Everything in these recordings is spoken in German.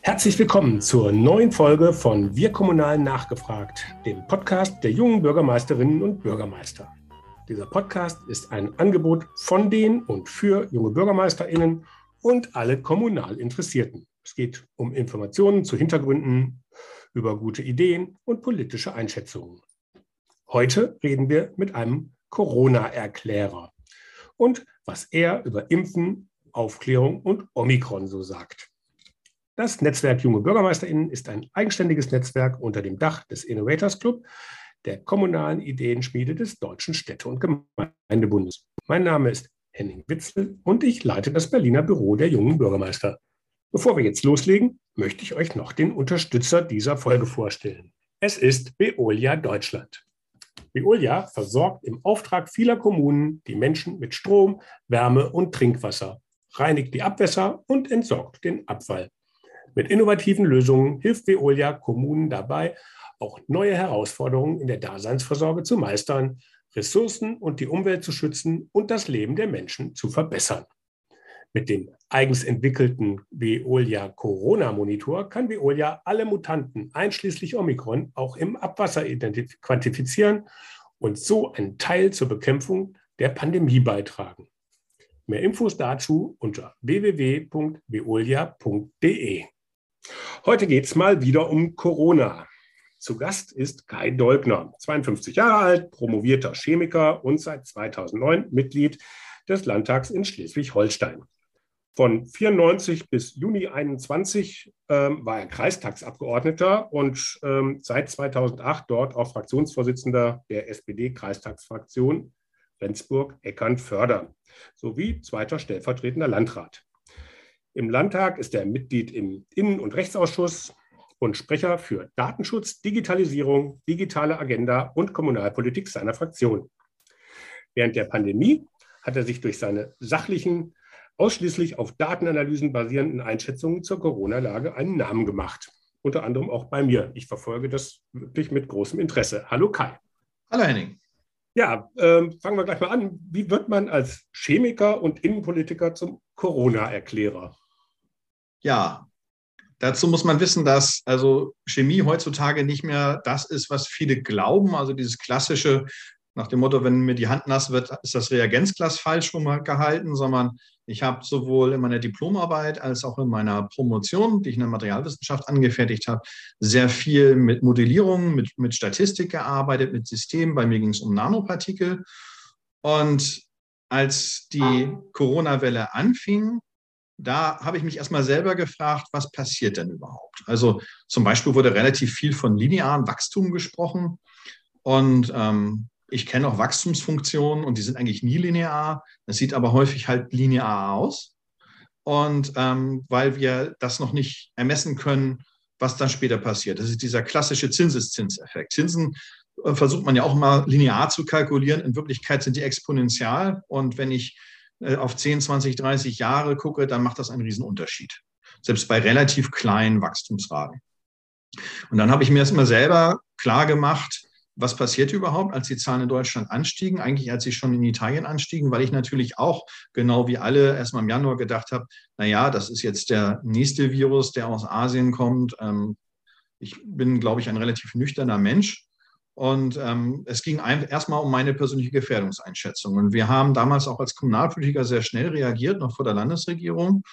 Herzlich willkommen zur neuen Folge von Wir Kommunal nachgefragt, dem Podcast der jungen Bürgermeisterinnen und Bürgermeister. Dieser Podcast ist ein Angebot von den und für junge Bürgermeisterinnen und alle kommunal Interessierten. Es geht um Informationen zu Hintergründen, über gute Ideen und politische Einschätzungen. Heute reden wir mit einem Corona-Erklärer und was er über Impfen, Aufklärung und Omikron so sagt. Das Netzwerk Junge BürgermeisterInnen ist ein eigenständiges Netzwerk unter dem Dach des Innovators Club, der kommunalen Ideenschmiede des Deutschen Städte- und Gemeindebundes. Mein Name ist Henning Witzel und ich leite das Berliner Büro der jungen Bürgermeister. Bevor wir jetzt loslegen, möchte ich euch noch den Unterstützer dieser Folge vorstellen. Es ist Veolia Deutschland. Veolia versorgt im Auftrag vieler Kommunen die Menschen mit Strom, Wärme und Trinkwasser, reinigt die Abwässer und entsorgt den Abfall. Mit innovativen Lösungen hilft Veolia Kommunen dabei, auch neue Herausforderungen in der Daseinsvorsorge zu meistern, Ressourcen und die Umwelt zu schützen und das Leben der Menschen zu verbessern. Mit dem eigens entwickelten Veolia Corona Monitor kann Veolia alle Mutanten einschließlich Omikron auch im Abwasser quantifizieren und so einen Teil zur Bekämpfung der Pandemie beitragen. Mehr Infos dazu unter www.veolia.de. Heute geht es mal wieder um Corona. Zu Gast ist Kai Dolgner, 52 Jahre alt, promovierter Chemiker und seit 2009 Mitglied des Landtags in Schleswig-Holstein. Von 94 bis Juni 21 ähm, war er Kreistagsabgeordneter und ähm, seit 2008 dort auch Fraktionsvorsitzender der SPD-Kreistagsfraktion Rendsburg-Eckern-Förder sowie zweiter stellvertretender Landrat. Im Landtag ist er Mitglied im Innen- und Rechtsausschuss, und Sprecher für Datenschutz, Digitalisierung, digitale Agenda und Kommunalpolitik seiner Fraktion. Während der Pandemie hat er sich durch seine sachlichen, ausschließlich auf Datenanalysen basierenden Einschätzungen zur Corona-Lage einen Namen gemacht. Unter anderem auch bei mir. Ich verfolge das wirklich mit großem Interesse. Hallo Kai. Hallo Henning. Ja, ähm, fangen wir gleich mal an. Wie wird man als Chemiker und Innenpolitiker zum Corona-Erklärer? Ja, Dazu muss man wissen, dass also Chemie heutzutage nicht mehr das ist, was viele glauben. Also dieses klassische nach dem Motto, wenn mir die Hand nass wird, ist das Reagenzglas falsch gehalten, sondern ich habe sowohl in meiner Diplomarbeit als auch in meiner Promotion, die ich in der Materialwissenschaft angefertigt habe, sehr viel mit Modellierung, mit, mit Statistik gearbeitet, mit Systemen. Bei mir ging es um Nanopartikel. Und als die Corona-Welle anfing, da habe ich mich erstmal selber gefragt, was passiert denn überhaupt? Also zum Beispiel wurde relativ viel von linearen Wachstum gesprochen und ähm, ich kenne auch Wachstumsfunktionen und die sind eigentlich nie linear. Das sieht aber häufig halt linear aus. Und ähm, weil wir das noch nicht ermessen können, was dann später passiert. Das ist dieser klassische Zinseszinseffekt. Zinsen versucht man ja auch mal linear zu kalkulieren. In Wirklichkeit sind die exponentiell. Und wenn ich äh, auf 10, 20, 30 Jahre gucke, dann macht das einen Riesenunterschied. Selbst bei relativ kleinen Wachstumsraten. Und dann habe ich mir erstmal selber klar gemacht, was passiert überhaupt, als die Zahlen in Deutschland anstiegen, eigentlich als sie schon in Italien anstiegen, weil ich natürlich auch genau wie alle erstmal im Januar gedacht habe, na ja, das ist jetzt der nächste Virus, der aus Asien kommt. Ähm, ich bin, glaube ich, ein relativ nüchterner Mensch und ähm, es ging erstmal um meine persönliche Gefährdungseinschätzung. Und wir haben damals auch als Kommunalpolitiker sehr schnell reagiert, noch vor der Landesregierung.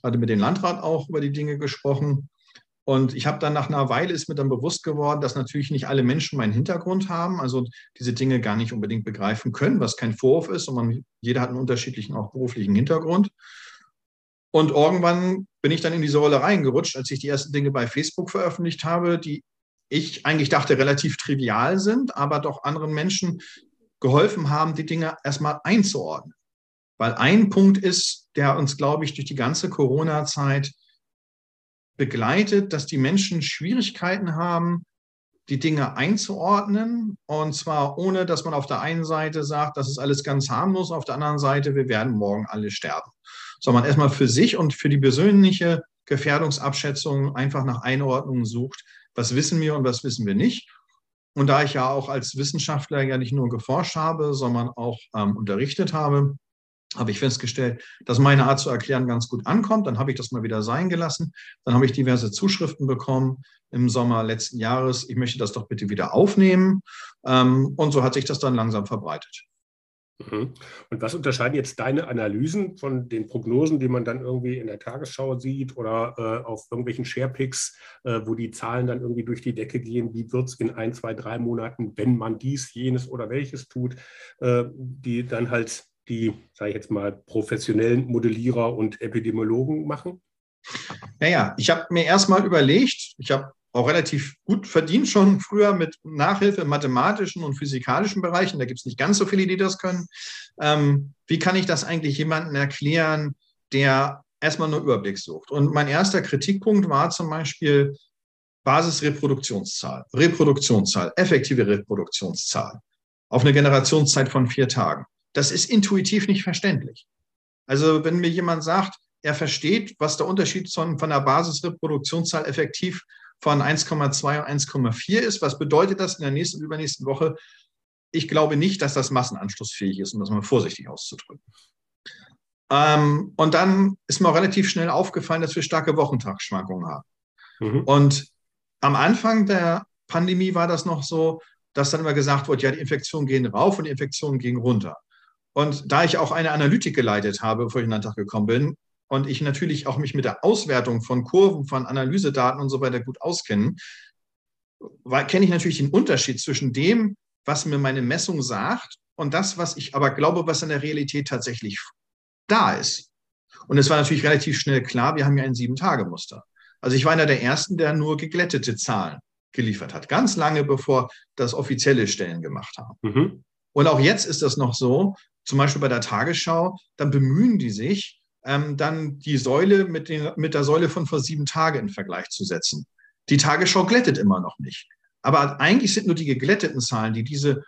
Hatte mit dem Landrat auch über die Dinge gesprochen. Und ich habe dann nach einer Weile ist mir dann bewusst geworden, dass natürlich nicht alle Menschen meinen Hintergrund haben, also diese Dinge gar nicht unbedingt begreifen können, was kein Vorwurf ist, sondern jeder hat einen unterschiedlichen auch beruflichen Hintergrund. Und irgendwann bin ich dann in diese Rolle reingerutscht, als ich die ersten Dinge bei Facebook veröffentlicht habe, die ich eigentlich dachte, relativ trivial sind, aber doch anderen Menschen geholfen haben, die Dinge erstmal einzuordnen. Weil ein Punkt ist, der uns, glaube ich, durch die ganze Corona-Zeit begleitet, dass die Menschen Schwierigkeiten haben, die Dinge einzuordnen. Und zwar ohne, dass man auf der einen Seite sagt, das ist alles ganz harmlos, auf der anderen Seite, wir werden morgen alle sterben. Sondern erstmal für sich und für die persönliche Gefährdungsabschätzung einfach nach Einordnung sucht, was wissen wir und was wissen wir nicht. Und da ich ja auch als Wissenschaftler ja nicht nur geforscht habe, sondern auch ähm, unterrichtet habe, habe ich festgestellt, dass meine Art zu erklären ganz gut ankommt. Dann habe ich das mal wieder sein gelassen. Dann habe ich diverse Zuschriften bekommen im Sommer letzten Jahres. Ich möchte das doch bitte wieder aufnehmen. Ähm, und so hat sich das dann langsam verbreitet. Mhm. Und was unterscheiden jetzt deine Analysen von den Prognosen, die man dann irgendwie in der Tagesschau sieht oder äh, auf irgendwelchen Sharepicks, äh, wo die Zahlen dann irgendwie durch die Decke gehen? Wie wird es in ein, zwei, drei Monaten, wenn man dies, jenes oder welches tut, äh, die dann halt die, sage ich jetzt mal, professionellen Modellierer und Epidemiologen machen? Naja, ich habe mir erstmal überlegt, ich habe auch relativ gut verdient schon früher mit Nachhilfe im mathematischen und physikalischen Bereichen. Da gibt es nicht ganz so viele, die das können. Ähm, wie kann ich das eigentlich jemandem erklären, der erstmal nur Überblick sucht? Und mein erster Kritikpunkt war zum Beispiel Basisreproduktionszahl, Reproduktionszahl, effektive Reproduktionszahl auf eine Generationszeit von vier Tagen. Das ist intuitiv nicht verständlich. Also wenn mir jemand sagt, er versteht, was der Unterschied von, von der Basisreproduktionszahl effektiv von 1,2 und 1,4 ist. Was bedeutet das in der nächsten und übernächsten Woche? Ich glaube nicht, dass das massenanschlussfähig ist, um das mal vorsichtig auszudrücken. Ähm, und dann ist mir auch relativ schnell aufgefallen, dass wir starke Wochentagsschwankungen haben. Mhm. Und am Anfang der Pandemie war das noch so, dass dann immer gesagt wurde, ja, die Infektionen gehen rauf und die Infektionen gehen runter. Und da ich auch eine Analytik geleitet habe, bevor ich in den Landtag gekommen bin, und ich natürlich auch mich mit der Auswertung von Kurven, von Analysedaten und so weiter gut auskenne, kenne ich natürlich den Unterschied zwischen dem, was mir meine Messung sagt und das, was ich aber glaube, was in der Realität tatsächlich da ist. Und es war natürlich relativ schnell klar, wir haben ja ein Sieben-Tage-Muster. Also ich war einer der Ersten, der nur geglättete Zahlen geliefert hat, ganz lange bevor das offizielle Stellen gemacht haben. Mhm. Und auch jetzt ist das noch so, zum Beispiel bei der Tagesschau, dann bemühen die sich, ähm, dann die Säule mit, den, mit der Säule von vor sieben Tagen in Vergleich zu setzen. Die Tagesschau glättet immer noch nicht. Aber eigentlich sind nur die geglätteten Zahlen, die diese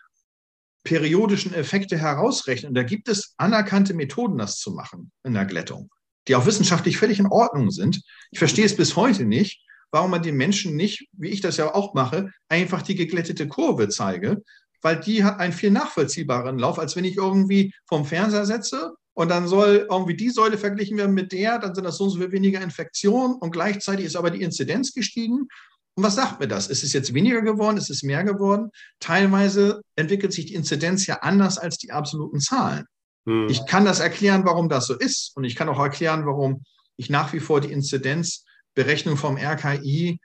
periodischen Effekte herausrechnen. Und da gibt es anerkannte Methoden, das zu machen in der Glättung, die auch wissenschaftlich völlig in Ordnung sind. Ich verstehe es bis heute nicht, warum man den Menschen nicht, wie ich das ja auch mache, einfach die geglättete Kurve zeige, weil die hat einen viel nachvollziehbaren Lauf, als wenn ich irgendwie vom Fernseher setze und dann soll irgendwie die Säule verglichen werden mit der, dann sind das so und so viel weniger Infektionen und gleichzeitig ist aber die Inzidenz gestiegen. Und was sagt mir das? Ist es jetzt weniger geworden? Ist es mehr geworden? Teilweise entwickelt sich die Inzidenz ja anders als die absoluten Zahlen. Hm. Ich kann das erklären, warum das so ist. Und ich kann auch erklären, warum ich nach wie vor die Inzidenzberechnung vom RKI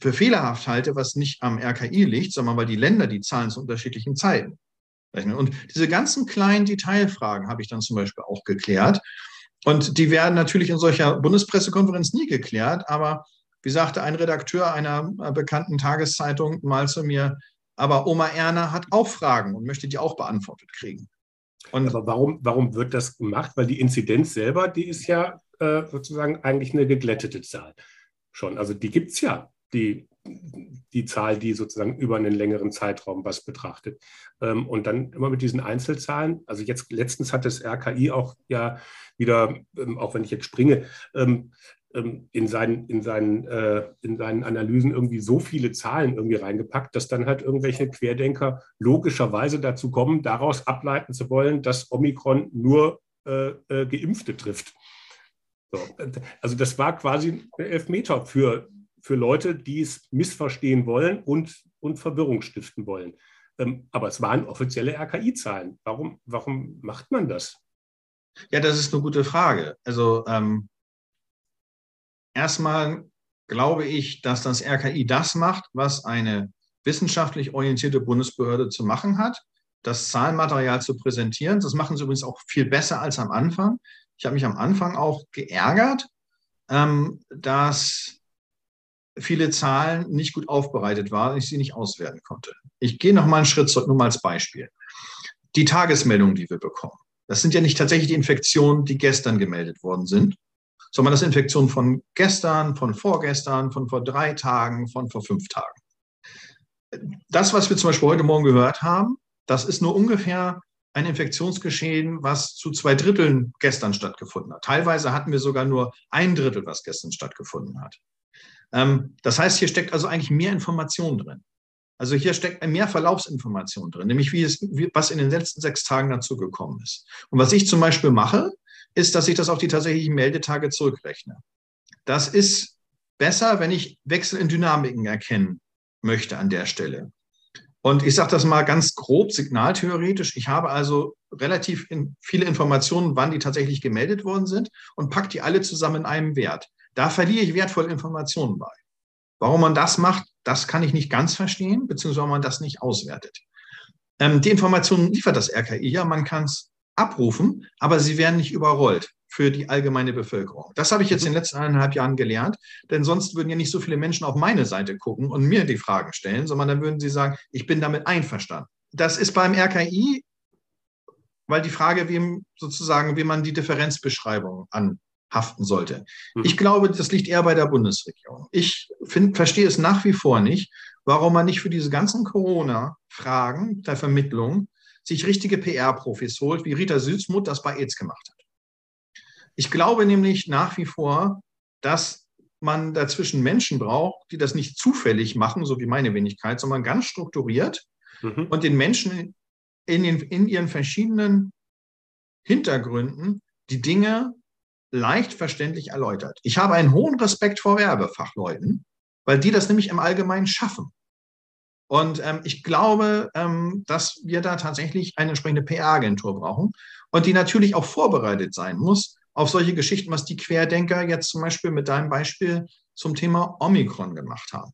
für fehlerhaft halte, was nicht am RKI liegt, sondern weil die Länder die Zahlen zu unterschiedlichen Zeiten rechnen. Und diese ganzen kleinen Detailfragen habe ich dann zum Beispiel auch geklärt. Und die werden natürlich in solcher Bundespressekonferenz nie geklärt. Aber wie sagte ein Redakteur einer bekannten Tageszeitung mal zu mir, aber Oma Erna hat auch Fragen und möchte die auch beantwortet kriegen. Und aber warum, warum wird das gemacht? Weil die Inzidenz selber, die ist ja äh, sozusagen eigentlich eine geglättete Zahl schon. Also die gibt es ja, die die Zahl, die sozusagen über einen längeren Zeitraum was betrachtet. Ähm, und dann immer mit diesen Einzelzahlen. Also jetzt letztens hat das RKI auch ja wieder, ähm, auch wenn ich jetzt springe, ähm, in seinen, in, seinen, äh, in seinen Analysen irgendwie so viele Zahlen irgendwie reingepackt, dass dann halt irgendwelche Querdenker logischerweise dazu kommen, daraus ableiten zu wollen, dass Omikron nur äh, äh, Geimpfte trifft. So. Also das war quasi ein Elfmeter für für Leute, die es missverstehen wollen und, und Verwirrung stiften wollen. Ähm, aber es waren offizielle RKI-Zahlen. Warum, warum macht man das? Ja, das ist eine gute Frage. Also ähm, erstmal glaube ich, dass das RKI das macht, was eine wissenschaftlich orientierte Bundesbehörde zu machen hat, das Zahlenmaterial zu präsentieren. Das machen sie übrigens auch viel besser als am Anfang. Ich habe mich am Anfang auch geärgert, ähm, dass viele Zahlen nicht gut aufbereitet waren und ich sie nicht auswerten konnte. Ich gehe noch mal einen Schritt zurück, nur mal als Beispiel. Die Tagesmeldungen, die wir bekommen, das sind ja nicht tatsächlich die Infektionen, die gestern gemeldet worden sind, sondern das sind Infektionen von gestern, von vorgestern, von vor drei Tagen, von vor fünf Tagen. Das, was wir zum Beispiel heute Morgen gehört haben, das ist nur ungefähr ein Infektionsgeschehen, was zu zwei Dritteln gestern stattgefunden hat. Teilweise hatten wir sogar nur ein Drittel, was gestern stattgefunden hat. Ähm, das heißt, hier steckt also eigentlich mehr Information drin. Also hier steckt mehr Verlaufsinformation drin, nämlich wie es, was in den letzten sechs Tagen dazu gekommen ist. Und was ich zum Beispiel mache, ist, dass ich das auf die tatsächlichen Meldetage zurückrechne. Das ist besser, wenn ich Wechsel in Dynamiken erkennen möchte an der Stelle. Und ich sage das mal ganz grob signaltheoretisch. Ich habe also relativ in viele Informationen, wann die tatsächlich gemeldet worden sind und packe die alle zusammen in einem Wert. Da verliere ich wertvolle Informationen bei. Warum man das macht, das kann ich nicht ganz verstehen, beziehungsweise man das nicht auswertet. Ähm, die Informationen liefert das RKI ja, man kann es abrufen, aber sie werden nicht überrollt für die allgemeine Bevölkerung. Das habe ich jetzt in den letzten eineinhalb Jahren gelernt, denn sonst würden ja nicht so viele Menschen auf meine Seite gucken und mir die Fragen stellen, sondern dann würden sie sagen, ich bin damit einverstanden. Das ist beim RKI, weil die Frage, wem sozusagen, wie man die Differenzbeschreibung an haften sollte. Mhm. Ich glaube, das liegt eher bei der Bundesregierung. Ich find, verstehe es nach wie vor nicht, warum man nicht für diese ganzen Corona-Fragen der Vermittlung sich richtige PR-Profis holt, wie Rita Süßmuth das bei AIDS gemacht hat. Ich glaube nämlich nach wie vor, dass man dazwischen Menschen braucht, die das nicht zufällig machen, so wie meine Wenigkeit, sondern ganz strukturiert mhm. und den Menschen in, den, in ihren verschiedenen Hintergründen die Dinge leicht verständlich erläutert. Ich habe einen hohen Respekt vor Werbefachleuten, weil die das nämlich im Allgemeinen schaffen. Und ähm, ich glaube, ähm, dass wir da tatsächlich eine entsprechende PR-Agentur brauchen und die natürlich auch vorbereitet sein muss auf solche Geschichten, was die Querdenker jetzt zum Beispiel mit deinem Beispiel zum Thema Omikron gemacht haben.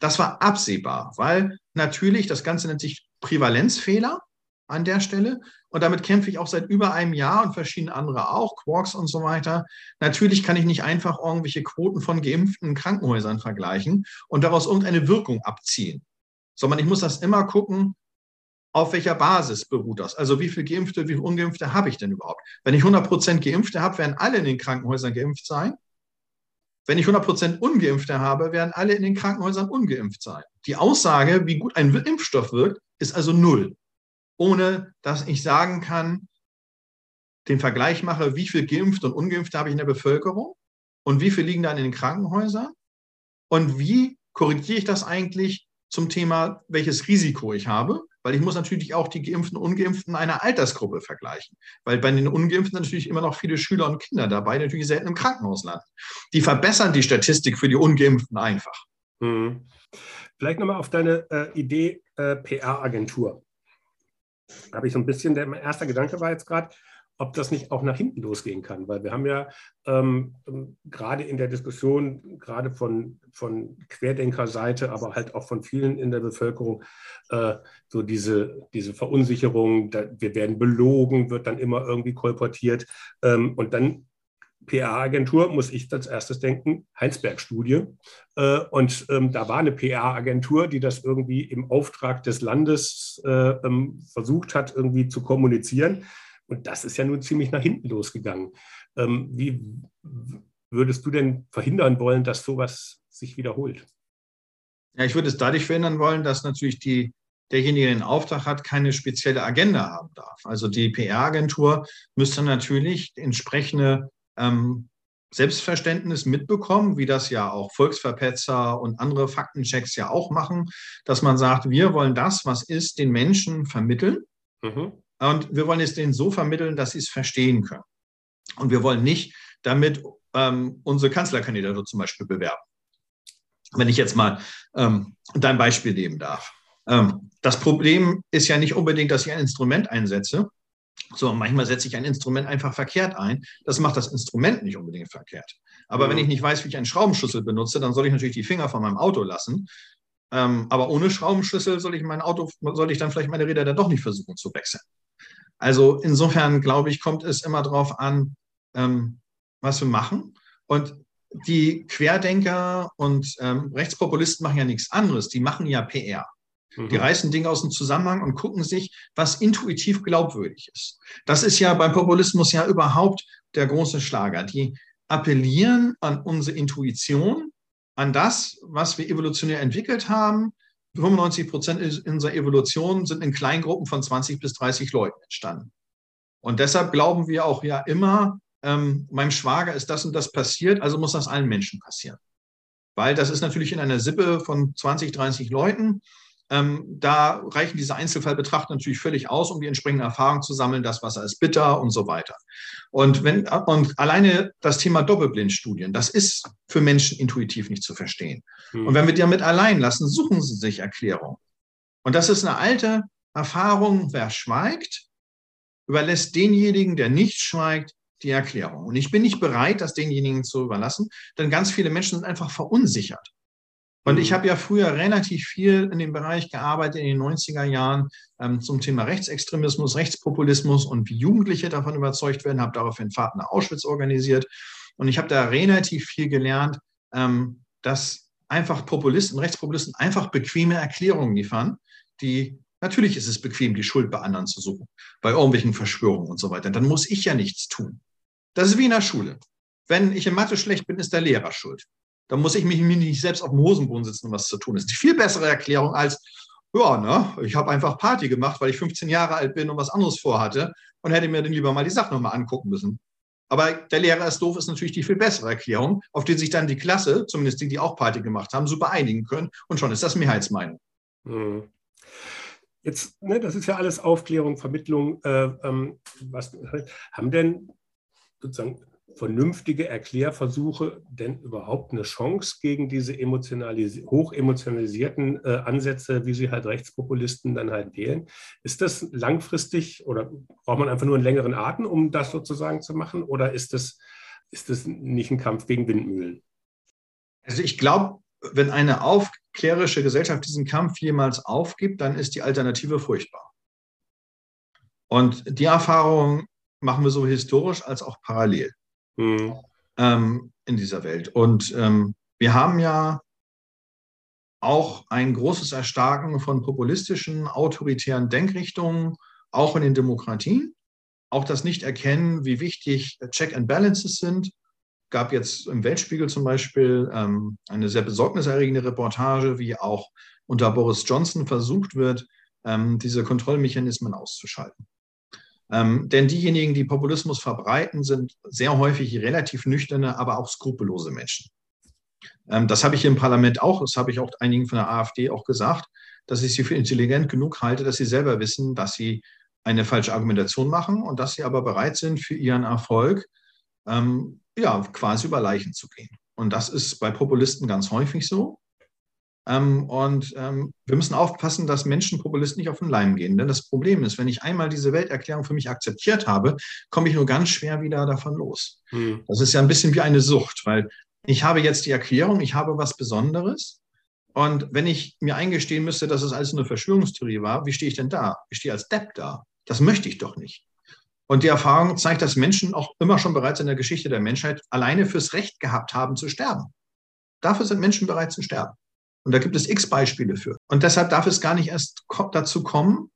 Das war absehbar, weil natürlich, das Ganze nennt sich Prävalenzfehler an der Stelle. Und damit kämpfe ich auch seit über einem Jahr und verschiedene andere auch, Quarks und so weiter. Natürlich kann ich nicht einfach irgendwelche Quoten von geimpften Krankenhäusern vergleichen und daraus irgendeine Wirkung abziehen, sondern ich muss das immer gucken, auf welcher Basis beruht das? Also wie viele Geimpfte, wie viele Ungeimpfte habe ich denn überhaupt? Wenn ich 100 Prozent Geimpfte habe, werden alle in den Krankenhäusern geimpft sein. Wenn ich 100 Prozent Ungeimpfte habe, werden alle in den Krankenhäusern ungeimpft sein. Die Aussage, wie gut ein Impfstoff wirkt, ist also null ohne dass ich sagen kann, den Vergleich mache, wie viel Geimpfte und Ungeimpfte habe ich in der Bevölkerung und wie viel liegen dann in den Krankenhäusern und wie korrigiere ich das eigentlich zum Thema, welches Risiko ich habe, weil ich muss natürlich auch die Geimpften und Ungeimpften einer Altersgruppe vergleichen, weil bei den Ungeimpften natürlich immer noch viele Schüler und Kinder dabei, natürlich selten im Krankenhaus landen. Die verbessern die Statistik für die Ungeimpften einfach. Mhm. Vielleicht nochmal auf deine äh, Idee äh, PR-Agentur habe ich so ein bisschen, der erste Gedanke war jetzt gerade, ob das nicht auch nach hinten losgehen kann, weil wir haben ja ähm, ähm, gerade in der Diskussion, gerade von, von Querdenkerseite, aber halt auch von vielen in der Bevölkerung, äh, so diese, diese Verunsicherung, da, wir werden belogen, wird dann immer irgendwie kolportiert ähm, und dann PR-Agentur, muss ich als erstes denken, Heinsberg-Studie. Äh, und ähm, da war eine PR-Agentur, die das irgendwie im Auftrag des Landes äh, ähm, versucht hat, irgendwie zu kommunizieren. Und das ist ja nun ziemlich nach hinten losgegangen. Ähm, wie würdest du denn verhindern wollen, dass sowas sich wiederholt? Ja, ich würde es dadurch verhindern wollen, dass natürlich die, derjenige, der den Auftrag hat, keine spezielle Agenda haben darf. Also die PR-Agentur müsste natürlich entsprechende ähm, Selbstverständnis mitbekommen, wie das ja auch Volksverpetzer und andere Faktenchecks ja auch machen, dass man sagt, wir wollen das, was ist, den Menschen vermitteln. Mhm. Und wir wollen es denen so vermitteln, dass sie es verstehen können. Und wir wollen nicht damit ähm, unsere Kanzlerkandidatur zum Beispiel bewerben. Wenn ich jetzt mal ähm, dein Beispiel nehmen darf. Ähm, das Problem ist ja nicht unbedingt, dass ich ein Instrument einsetze, so, manchmal setze ich ein Instrument einfach verkehrt ein. Das macht das Instrument nicht unbedingt verkehrt. Aber mhm. wenn ich nicht weiß, wie ich einen Schraubenschlüssel benutze, dann soll ich natürlich die Finger von meinem Auto lassen. Ähm, aber ohne Schraubenschlüssel soll ich mein Auto, soll ich dann vielleicht meine Räder dann doch nicht versuchen zu wechseln. Also insofern glaube ich, kommt es immer darauf an, ähm, was wir machen. Und die Querdenker und ähm, Rechtspopulisten machen ja nichts anderes. Die machen ja PR. Die mhm. reißen Dinge aus dem Zusammenhang und gucken sich, was intuitiv glaubwürdig ist. Das ist ja beim Populismus ja überhaupt der große Schlager. Die appellieren an unsere Intuition, an das, was wir evolutionär entwickelt haben. 95 Prozent unserer Evolution sind in Kleingruppen von 20 bis 30 Leuten entstanden. Und deshalb glauben wir auch ja immer, ähm, meinem Schwager ist das und das passiert, also muss das allen Menschen passieren. Weil das ist natürlich in einer Sippe von 20, 30 Leuten ähm, da reichen diese Einzelfallbetrachter natürlich völlig aus, um die entsprechende Erfahrung zu sammeln, das Wasser ist bitter und so weiter. Und, wenn, und alleine das Thema Doppelblindstudien, das ist für Menschen intuitiv nicht zu verstehen. Hm. Und wenn wir die damit allein lassen, suchen sie sich Erklärungen. Und das ist eine alte Erfahrung, wer schweigt, überlässt denjenigen, der nicht schweigt, die Erklärung. Und ich bin nicht bereit, das denjenigen zu überlassen, denn ganz viele Menschen sind einfach verunsichert. Und ich mhm. habe ja früher relativ viel in dem Bereich gearbeitet, in den 90er Jahren, ähm, zum Thema Rechtsextremismus, Rechtspopulismus und wie Jugendliche davon überzeugt werden, habe daraufhin Fahrten nach Auschwitz organisiert. Und ich habe da relativ viel gelernt, ähm, dass einfach Populisten, Rechtspopulisten einfach bequeme Erklärungen liefern, die natürlich ist es bequem, die Schuld bei anderen zu suchen, bei irgendwelchen Verschwörungen und so weiter. Dann muss ich ja nichts tun. Das ist wie in der Schule. Wenn ich in Mathe schlecht bin, ist der Lehrer schuld dann muss ich mich nicht selbst auf dem Hosenboden sitzen, um was zu tun. Das ist die viel bessere Erklärung als, ja, ne, ich habe einfach Party gemacht, weil ich 15 Jahre alt bin und was anderes vorhatte und hätte mir dann lieber mal die Sache nochmal angucken müssen. Aber der Lehrer ist doof, ist natürlich die viel bessere Erklärung, auf die sich dann die Klasse, zumindest die, die auch Party gemacht haben, super einigen können. Und schon ist das Mehrheitsmeinung. Hm. Jetzt, ne, das ist ja alles Aufklärung, Vermittlung. Äh, ähm, was, haben denn sozusagen vernünftige Erklärversuche denn überhaupt eine Chance gegen diese emotionalis hochemotionalisierten äh, Ansätze, wie sie halt Rechtspopulisten dann halt wählen? Ist das langfristig oder braucht man einfach nur einen längeren Atem, um das sozusagen zu machen? Oder ist das, ist das nicht ein Kampf gegen Windmühlen? Also ich glaube, wenn eine aufklärische Gesellschaft diesen Kampf jemals aufgibt, dann ist die Alternative furchtbar. Und die Erfahrung machen wir so historisch als auch parallel mhm. ähm, in dieser Welt. Und ähm, wir haben ja auch ein großes Erstarken von populistischen, autoritären Denkrichtungen, auch in den Demokratien. Auch das Nicht-Erkennen, wie wichtig Check and Balances sind. Gab jetzt im Weltspiegel zum Beispiel ähm, eine sehr besorgniserregende Reportage, wie auch unter Boris Johnson versucht wird, ähm, diese Kontrollmechanismen auszuschalten. Ähm, denn diejenigen, die Populismus verbreiten, sind sehr häufig relativ nüchterne, aber auch skrupellose Menschen. Ähm, das habe ich im Parlament auch, das habe ich auch einigen von der AfD auch gesagt, dass ich sie für intelligent genug halte, dass sie selber wissen, dass sie eine falsche Argumentation machen und dass sie aber bereit sind, für ihren Erfolg ähm, ja, quasi über Leichen zu gehen. Und das ist bei Populisten ganz häufig so. Ähm, und ähm, wir müssen aufpassen, dass Menschen Populisten nicht auf den Leim gehen. Denn das Problem ist, wenn ich einmal diese Welterklärung für mich akzeptiert habe, komme ich nur ganz schwer wieder davon los. Hm. Das ist ja ein bisschen wie eine Sucht, weil ich habe jetzt die Erklärung, ich habe was Besonderes. Und wenn ich mir eingestehen müsste, dass es alles eine Verschwörungstheorie war, wie stehe ich denn da? Ich stehe als Depp da. Das möchte ich doch nicht. Und die Erfahrung zeigt, dass Menschen auch immer schon bereits in der Geschichte der Menschheit alleine fürs Recht gehabt haben zu sterben. Dafür sind Menschen bereit zu sterben. Und da gibt es x Beispiele für. Und deshalb darf es gar nicht erst dazu kommen,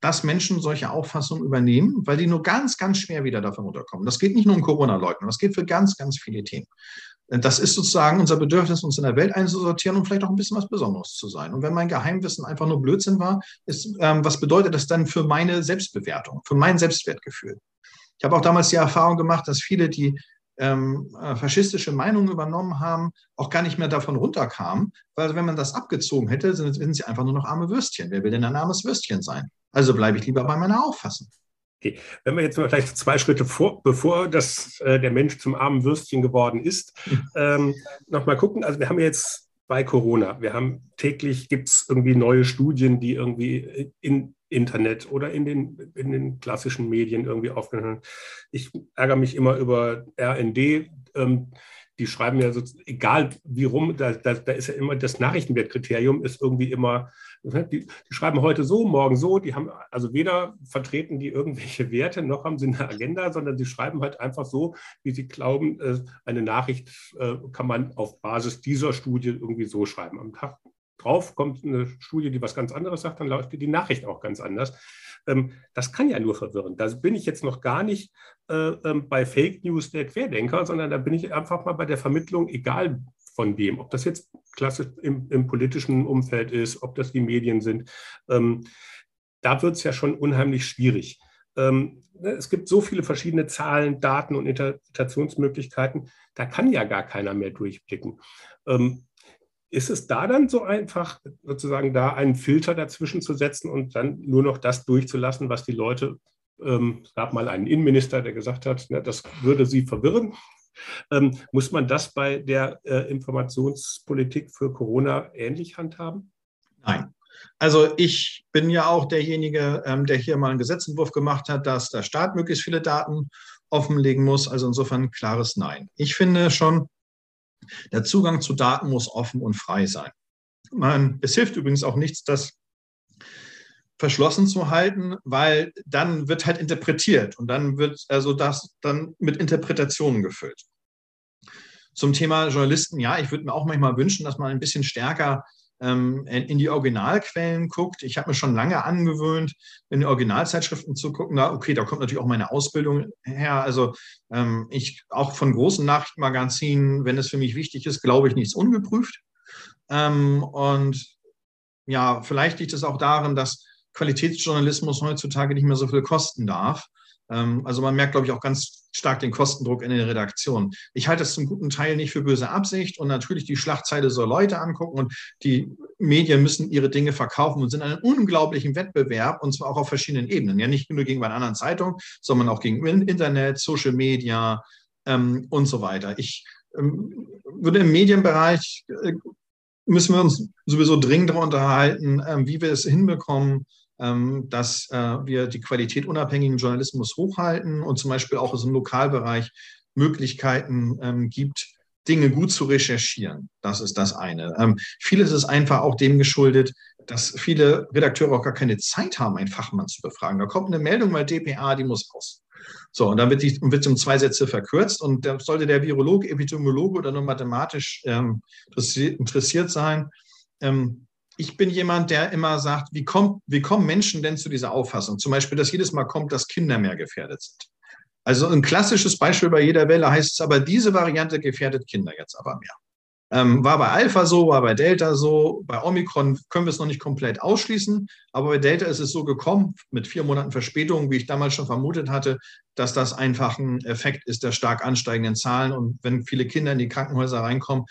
dass Menschen solche Auffassungen übernehmen, weil die nur ganz, ganz schwer wieder davon runterkommen. Das geht nicht nur um Corona-Leugnung, das geht für ganz, ganz viele Themen. Das ist sozusagen unser Bedürfnis, uns in der Welt einzusortieren und vielleicht auch ein bisschen was Besonderes zu sein. Und wenn mein Geheimwissen einfach nur Blödsinn war, ist, ähm, was bedeutet das dann für meine Selbstbewertung, für mein Selbstwertgefühl? Ich habe auch damals die Erfahrung gemacht, dass viele, die ähm, äh, faschistische Meinungen übernommen haben, auch gar nicht mehr davon runterkamen, weil wenn man das abgezogen hätte, sind, sind sie einfach nur noch arme Würstchen. Wer will denn ein armes Würstchen sein? Also bleibe ich lieber bei meiner Auffassung. Okay. Wenn wir jetzt mal vielleicht zwei Schritte vor, bevor das, äh, der Mensch zum armen Würstchen geworden ist, ähm, nochmal gucken. Also wir haben jetzt bei Corona, wir haben täglich gibt es irgendwie neue Studien, die irgendwie in, Internet oder in den, in den klassischen Medien irgendwie aufgenommen. Ich ärgere mich immer über RND. Ähm, die schreiben ja so, egal wie rum, da, da, da ist ja immer das Nachrichtenwertkriterium ist irgendwie immer, ne, die, die, schreiben heute so, morgen so, die haben also weder vertreten die irgendwelche Werte, noch haben sie eine Agenda, sondern sie schreiben halt einfach so, wie sie glauben, äh, eine Nachricht äh, kann man auf Basis dieser Studie irgendwie so schreiben. Am Tag drauf kommt eine Studie, die was ganz anderes sagt, dann läuft die Nachricht auch ganz anders. Ähm, das kann ja nur verwirren. Da bin ich jetzt noch gar nicht äh, ähm, bei Fake News der Querdenker, sondern da bin ich einfach mal bei der Vermittlung, egal von wem, ob das jetzt klassisch im, im politischen Umfeld ist, ob das die Medien sind. Ähm, da wird es ja schon unheimlich schwierig. Ne, es gibt so viele verschiedene Zahlen, Daten und Interpretationsmöglichkeiten, da kann ja gar keiner mehr durchblicken ist es da dann so einfach, sozusagen da einen Filter dazwischen zu setzen und dann nur noch das durchzulassen, was die Leute, ähm, es gab mal einen Innenminister, der gesagt hat, ne, das würde sie verwirren. Ähm, muss man das bei der äh, Informationspolitik für Corona ähnlich handhaben? Nein. Also ich bin ja auch derjenige, ähm, der hier mal einen Gesetzentwurf gemacht hat, dass der Staat möglichst viele Daten offenlegen muss. Also insofern klares Nein. Ich finde schon, der Zugang zu Daten muss offen und frei sein. Man, es hilft übrigens auch nichts, das verschlossen zu halten, weil dann wird halt interpretiert und dann wird also das dann mit Interpretationen gefüllt. Zum Thema Journalisten, ja, ich würde mir auch manchmal wünschen, dass man ein bisschen stärker ähm, in die Originalquellen guckt. Ich habe mir schon lange angewöhnt, in die Originalzeitschriften zu gucken. Na, okay, da kommt natürlich auch meine Ausbildung her. Also ähm, ich auch von großen Nachrichtenmagazinen, wenn es für mich wichtig ist, glaube ich nichts ungeprüft. Ähm, und ja, vielleicht liegt es auch darin, dass Qualitätsjournalismus heutzutage nicht mehr so viel kosten darf. Ähm, also man merkt, glaube ich, auch ganz stark den Kostendruck in den Redaktionen. Ich halte es zum guten Teil nicht für böse Absicht und natürlich die Schlachtzeile soll Leute angucken und die Medien müssen ihre Dinge verkaufen und sind in einem unglaublichen Wettbewerb und zwar auch auf verschiedenen Ebenen. Ja, nicht nur gegenüber anderen Zeitungen, sondern auch gegenüber Internet, Social Media ähm, und so weiter. Ich ähm, würde im Medienbereich äh, müssen wir uns sowieso dringend darüber unterhalten, äh, wie wir es hinbekommen, ähm, dass äh, wir die Qualität unabhängigen Journalismus hochhalten und zum Beispiel auch dem Lokalbereich Möglichkeiten ähm, gibt, Dinge gut zu recherchieren. Das ist das eine. Ähm, vieles ist einfach auch dem geschuldet, dass viele Redakteure auch gar keine Zeit haben, einen Fachmann zu befragen. Da kommt eine Meldung bei DPA, die muss raus. So, und dann wird, die, wird um zwei Sätze verkürzt und da sollte der Virologe, Epidemiologe oder nur mathematisch ähm, interessiert sein, ähm, ich bin jemand, der immer sagt, wie, kommt, wie kommen Menschen denn zu dieser Auffassung? Zum Beispiel, dass jedes Mal kommt, dass Kinder mehr gefährdet sind. Also ein klassisches Beispiel bei jeder Welle heißt es aber, diese Variante gefährdet Kinder jetzt aber mehr. Ähm, war bei Alpha so, war bei Delta so, bei Omikron können wir es noch nicht komplett ausschließen, aber bei Delta ist es so gekommen, mit vier Monaten Verspätung, wie ich damals schon vermutet hatte, dass das einfach ein Effekt ist der stark ansteigenden Zahlen. Und wenn viele Kinder in die Krankenhäuser reinkommen,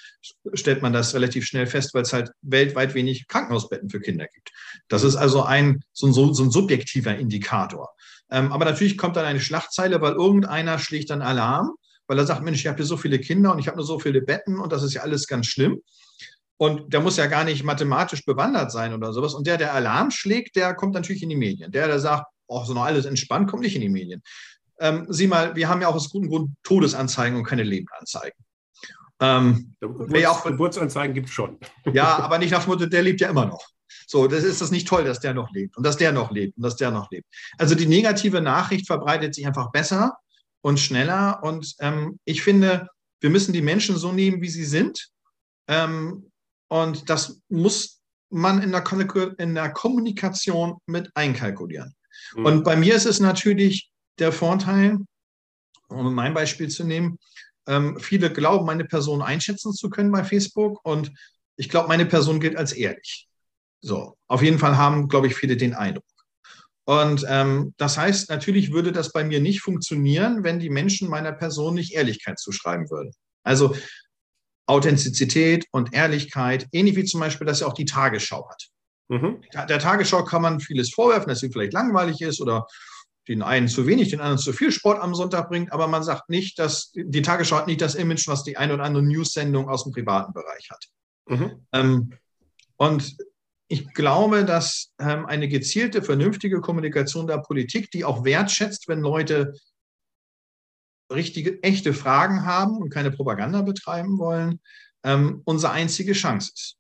stellt man das relativ schnell fest, weil es halt weltweit wenig Krankenhausbetten für Kinder gibt. Das ist also ein, so ein, so ein subjektiver Indikator. Ähm, aber natürlich kommt dann eine Schlachtzeile, weil irgendeiner schlägt dann Alarm weil er sagt, Mensch, ich habe hier so viele Kinder und ich habe nur so viele Betten und das ist ja alles ganz schlimm. Und der muss ja gar nicht mathematisch bewandert sein oder sowas. Und der, der Alarm schlägt, der kommt natürlich in die Medien. Der, der sagt, oh, so noch alles entspannt, kommt nicht in die Medien. Ähm, sieh mal, wir haben ja auch aus gutem Grund Todesanzeigen und keine Lebenanzeigen. Ähm, Geburts auch, Geburtsanzeigen gibt es schon. Ja, aber nicht nach dem Motto, der lebt ja immer noch. So, das ist das nicht toll, dass der noch lebt und dass der noch lebt und dass der noch lebt. Also die negative Nachricht verbreitet sich einfach besser und schneller. Und ähm, ich finde, wir müssen die Menschen so nehmen, wie sie sind. Ähm, und das muss man in der, in der Kommunikation mit einkalkulieren. Mhm. Und bei mir ist es natürlich der Vorteil, um mein Beispiel zu nehmen, ähm, viele glauben, meine Person einschätzen zu können bei Facebook und ich glaube, meine Person gilt als ehrlich. So, auf jeden Fall haben, glaube ich, viele den Eindruck. Und ähm, das heißt, natürlich würde das bei mir nicht funktionieren, wenn die Menschen meiner Person nicht Ehrlichkeit zuschreiben würden. Also Authentizität und Ehrlichkeit, ähnlich wie zum Beispiel, dass ja auch die Tagesschau hat. Mhm. Der Tagesschau kann man vieles vorwerfen, dass sie vielleicht langweilig ist oder den einen zu wenig, den anderen zu viel Sport am Sonntag bringt, aber man sagt nicht, dass die Tagesschau hat nicht das Image, was die eine oder andere News-Sendung aus dem privaten Bereich hat. Mhm. Ähm, und ich glaube, dass ähm, eine gezielte, vernünftige Kommunikation der Politik, die auch wertschätzt, wenn Leute richtige, echte Fragen haben und keine Propaganda betreiben wollen, ähm, unsere einzige Chance ist.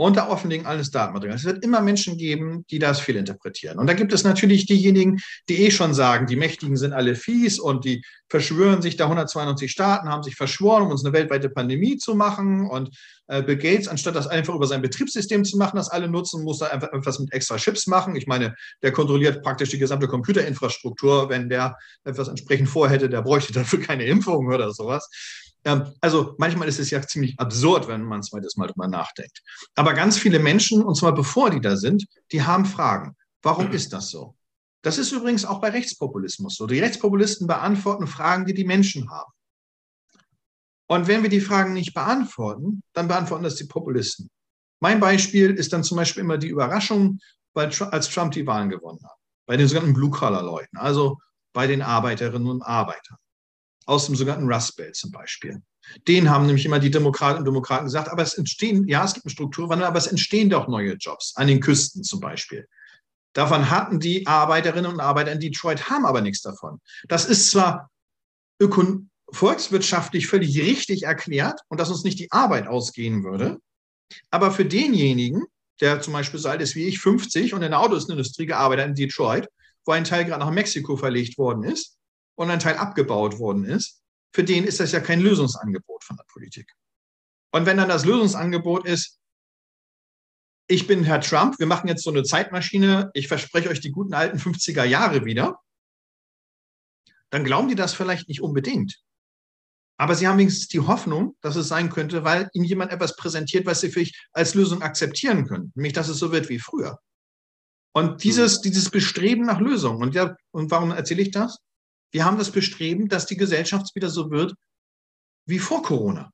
Unter Offenlegen alles Datenmaterial. Es wird immer Menschen geben, die das fehlinterpretieren. Und da gibt es natürlich diejenigen, die eh schon sagen, die Mächtigen sind alle fies und die verschwören sich da 192 Staaten, haben sich verschworen, um uns eine weltweite Pandemie zu machen. Und äh, Bill Gates, anstatt das einfach über sein Betriebssystem zu machen, das alle nutzen, muss da einfach etwas mit extra Chips machen. Ich meine, der kontrolliert praktisch die gesamte Computerinfrastruktur. Wenn der etwas entsprechend vorhätte, der bräuchte dafür keine Impfung oder sowas. Ähm, also manchmal ist es ja ziemlich absurd, wenn man zweites Mal drüber nachdenkt. Aber ganz viele Menschen, und zwar bevor die da sind, die haben Fragen. Warum ist das so? Das ist übrigens auch bei Rechtspopulismus so. Die Rechtspopulisten beantworten Fragen, die die Menschen haben. Und wenn wir die Fragen nicht beantworten, dann beantworten das die Populisten. Mein Beispiel ist dann zum Beispiel immer die Überraschung, als Trump die Wahlen gewonnen hat. Bei den sogenannten Blue-Collar-Leuten, also bei den Arbeiterinnen und Arbeitern. Aus dem sogenannten Rust Belt zum Beispiel. Den haben nämlich immer die Demokraten und Demokraten gesagt, aber es entstehen, ja, es gibt einen Strukturwandel, aber es entstehen doch neue Jobs, an den Küsten zum Beispiel. Davon hatten die Arbeiterinnen und Arbeiter in Detroit, haben aber nichts davon. Das ist zwar volkswirtschaftlich völlig richtig erklärt und dass uns nicht die Arbeit ausgehen würde, aber für denjenigen, der zum Beispiel so alt ist wie ich, 50 und in der Autoindustrie gearbeitet in Detroit, wo ein Teil gerade nach Mexiko verlegt worden ist und ein Teil abgebaut worden ist, für den ist das ja kein Lösungsangebot von der Politik. Und wenn dann das Lösungsangebot ist, ich bin Herr Trump, wir machen jetzt so eine Zeitmaschine, ich verspreche euch die guten alten 50er Jahre wieder, dann glauben die das vielleicht nicht unbedingt. Aber sie haben wenigstens die Hoffnung, dass es sein könnte, weil ihnen jemand etwas präsentiert, was sie für sich als Lösung akzeptieren können. Nämlich, dass es so wird wie früher. Und dieses, dieses Bestreben nach Lösungen. Und, ja, und warum erzähle ich das? Wir haben das Bestreben, dass die Gesellschaft wieder so wird wie vor Corona.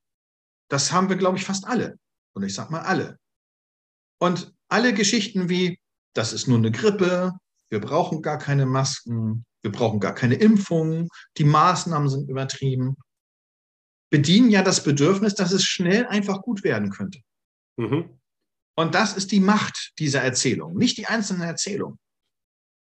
Das haben wir, glaube ich, fast alle. Und ich sage mal alle. Und alle Geschichten wie, das ist nur eine Grippe, wir brauchen gar keine Masken, wir brauchen gar keine Impfungen, die Maßnahmen sind übertrieben, bedienen ja das Bedürfnis, dass es schnell einfach gut werden könnte. Mhm. Und das ist die Macht dieser Erzählung, nicht die einzelnen Erzählungen.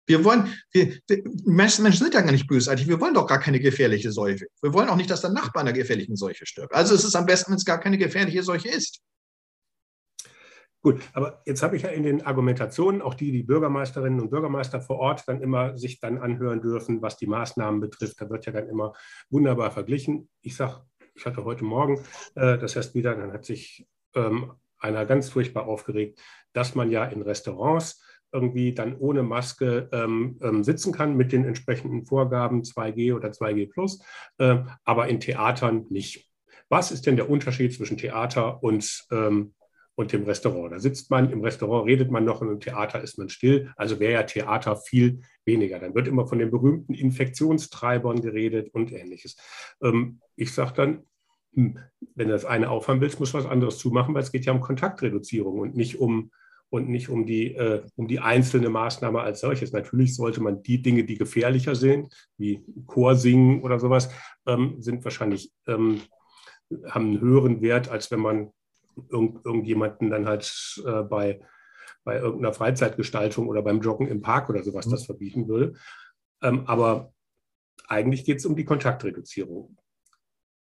Wir wollen, wir, Menschen, Menschen sind ja gar nicht bösartig. Wir wollen doch gar keine gefährliche Seuche. Wir wollen auch nicht, dass der Nachbar einer gefährlichen Seuche stirbt. Also es ist am besten, wenn es gar keine gefährliche Seuche ist. Gut, aber jetzt habe ich ja in den Argumentationen, auch die die Bürgermeisterinnen und Bürgermeister vor Ort dann immer sich dann anhören dürfen, was die Maßnahmen betrifft. Da wird ja dann immer wunderbar verglichen. Ich sage, ich hatte heute Morgen äh, das heißt wieder, dann hat sich ähm, einer ganz furchtbar aufgeregt, dass man ja in Restaurants irgendwie dann ohne Maske ähm, ähm, sitzen kann mit den entsprechenden Vorgaben 2G oder 2G plus, äh, aber in Theatern nicht. Was ist denn der Unterschied zwischen Theater und, ähm, und dem Restaurant? Da sitzt man, im Restaurant redet man noch und im Theater ist man still. Also wäre ja Theater viel weniger. Dann wird immer von den berühmten Infektionstreibern geredet und ähnliches. Ähm, ich sage dann, hm, wenn du das eine aufhören willst, musst du was anderes zumachen, weil es geht ja um Kontaktreduzierung und nicht um und nicht um die, äh, um die einzelne Maßnahme als solches. Natürlich sollte man die Dinge, die gefährlicher sind, wie Chorsingen oder sowas, ähm, sind wahrscheinlich, ähm, haben einen höheren Wert, als wenn man irgend, irgendjemanden dann halt äh, bei, bei irgendeiner Freizeitgestaltung oder beim Joggen im Park oder sowas mhm. das verbieten würde. Ähm, aber eigentlich geht es um die Kontaktreduzierung.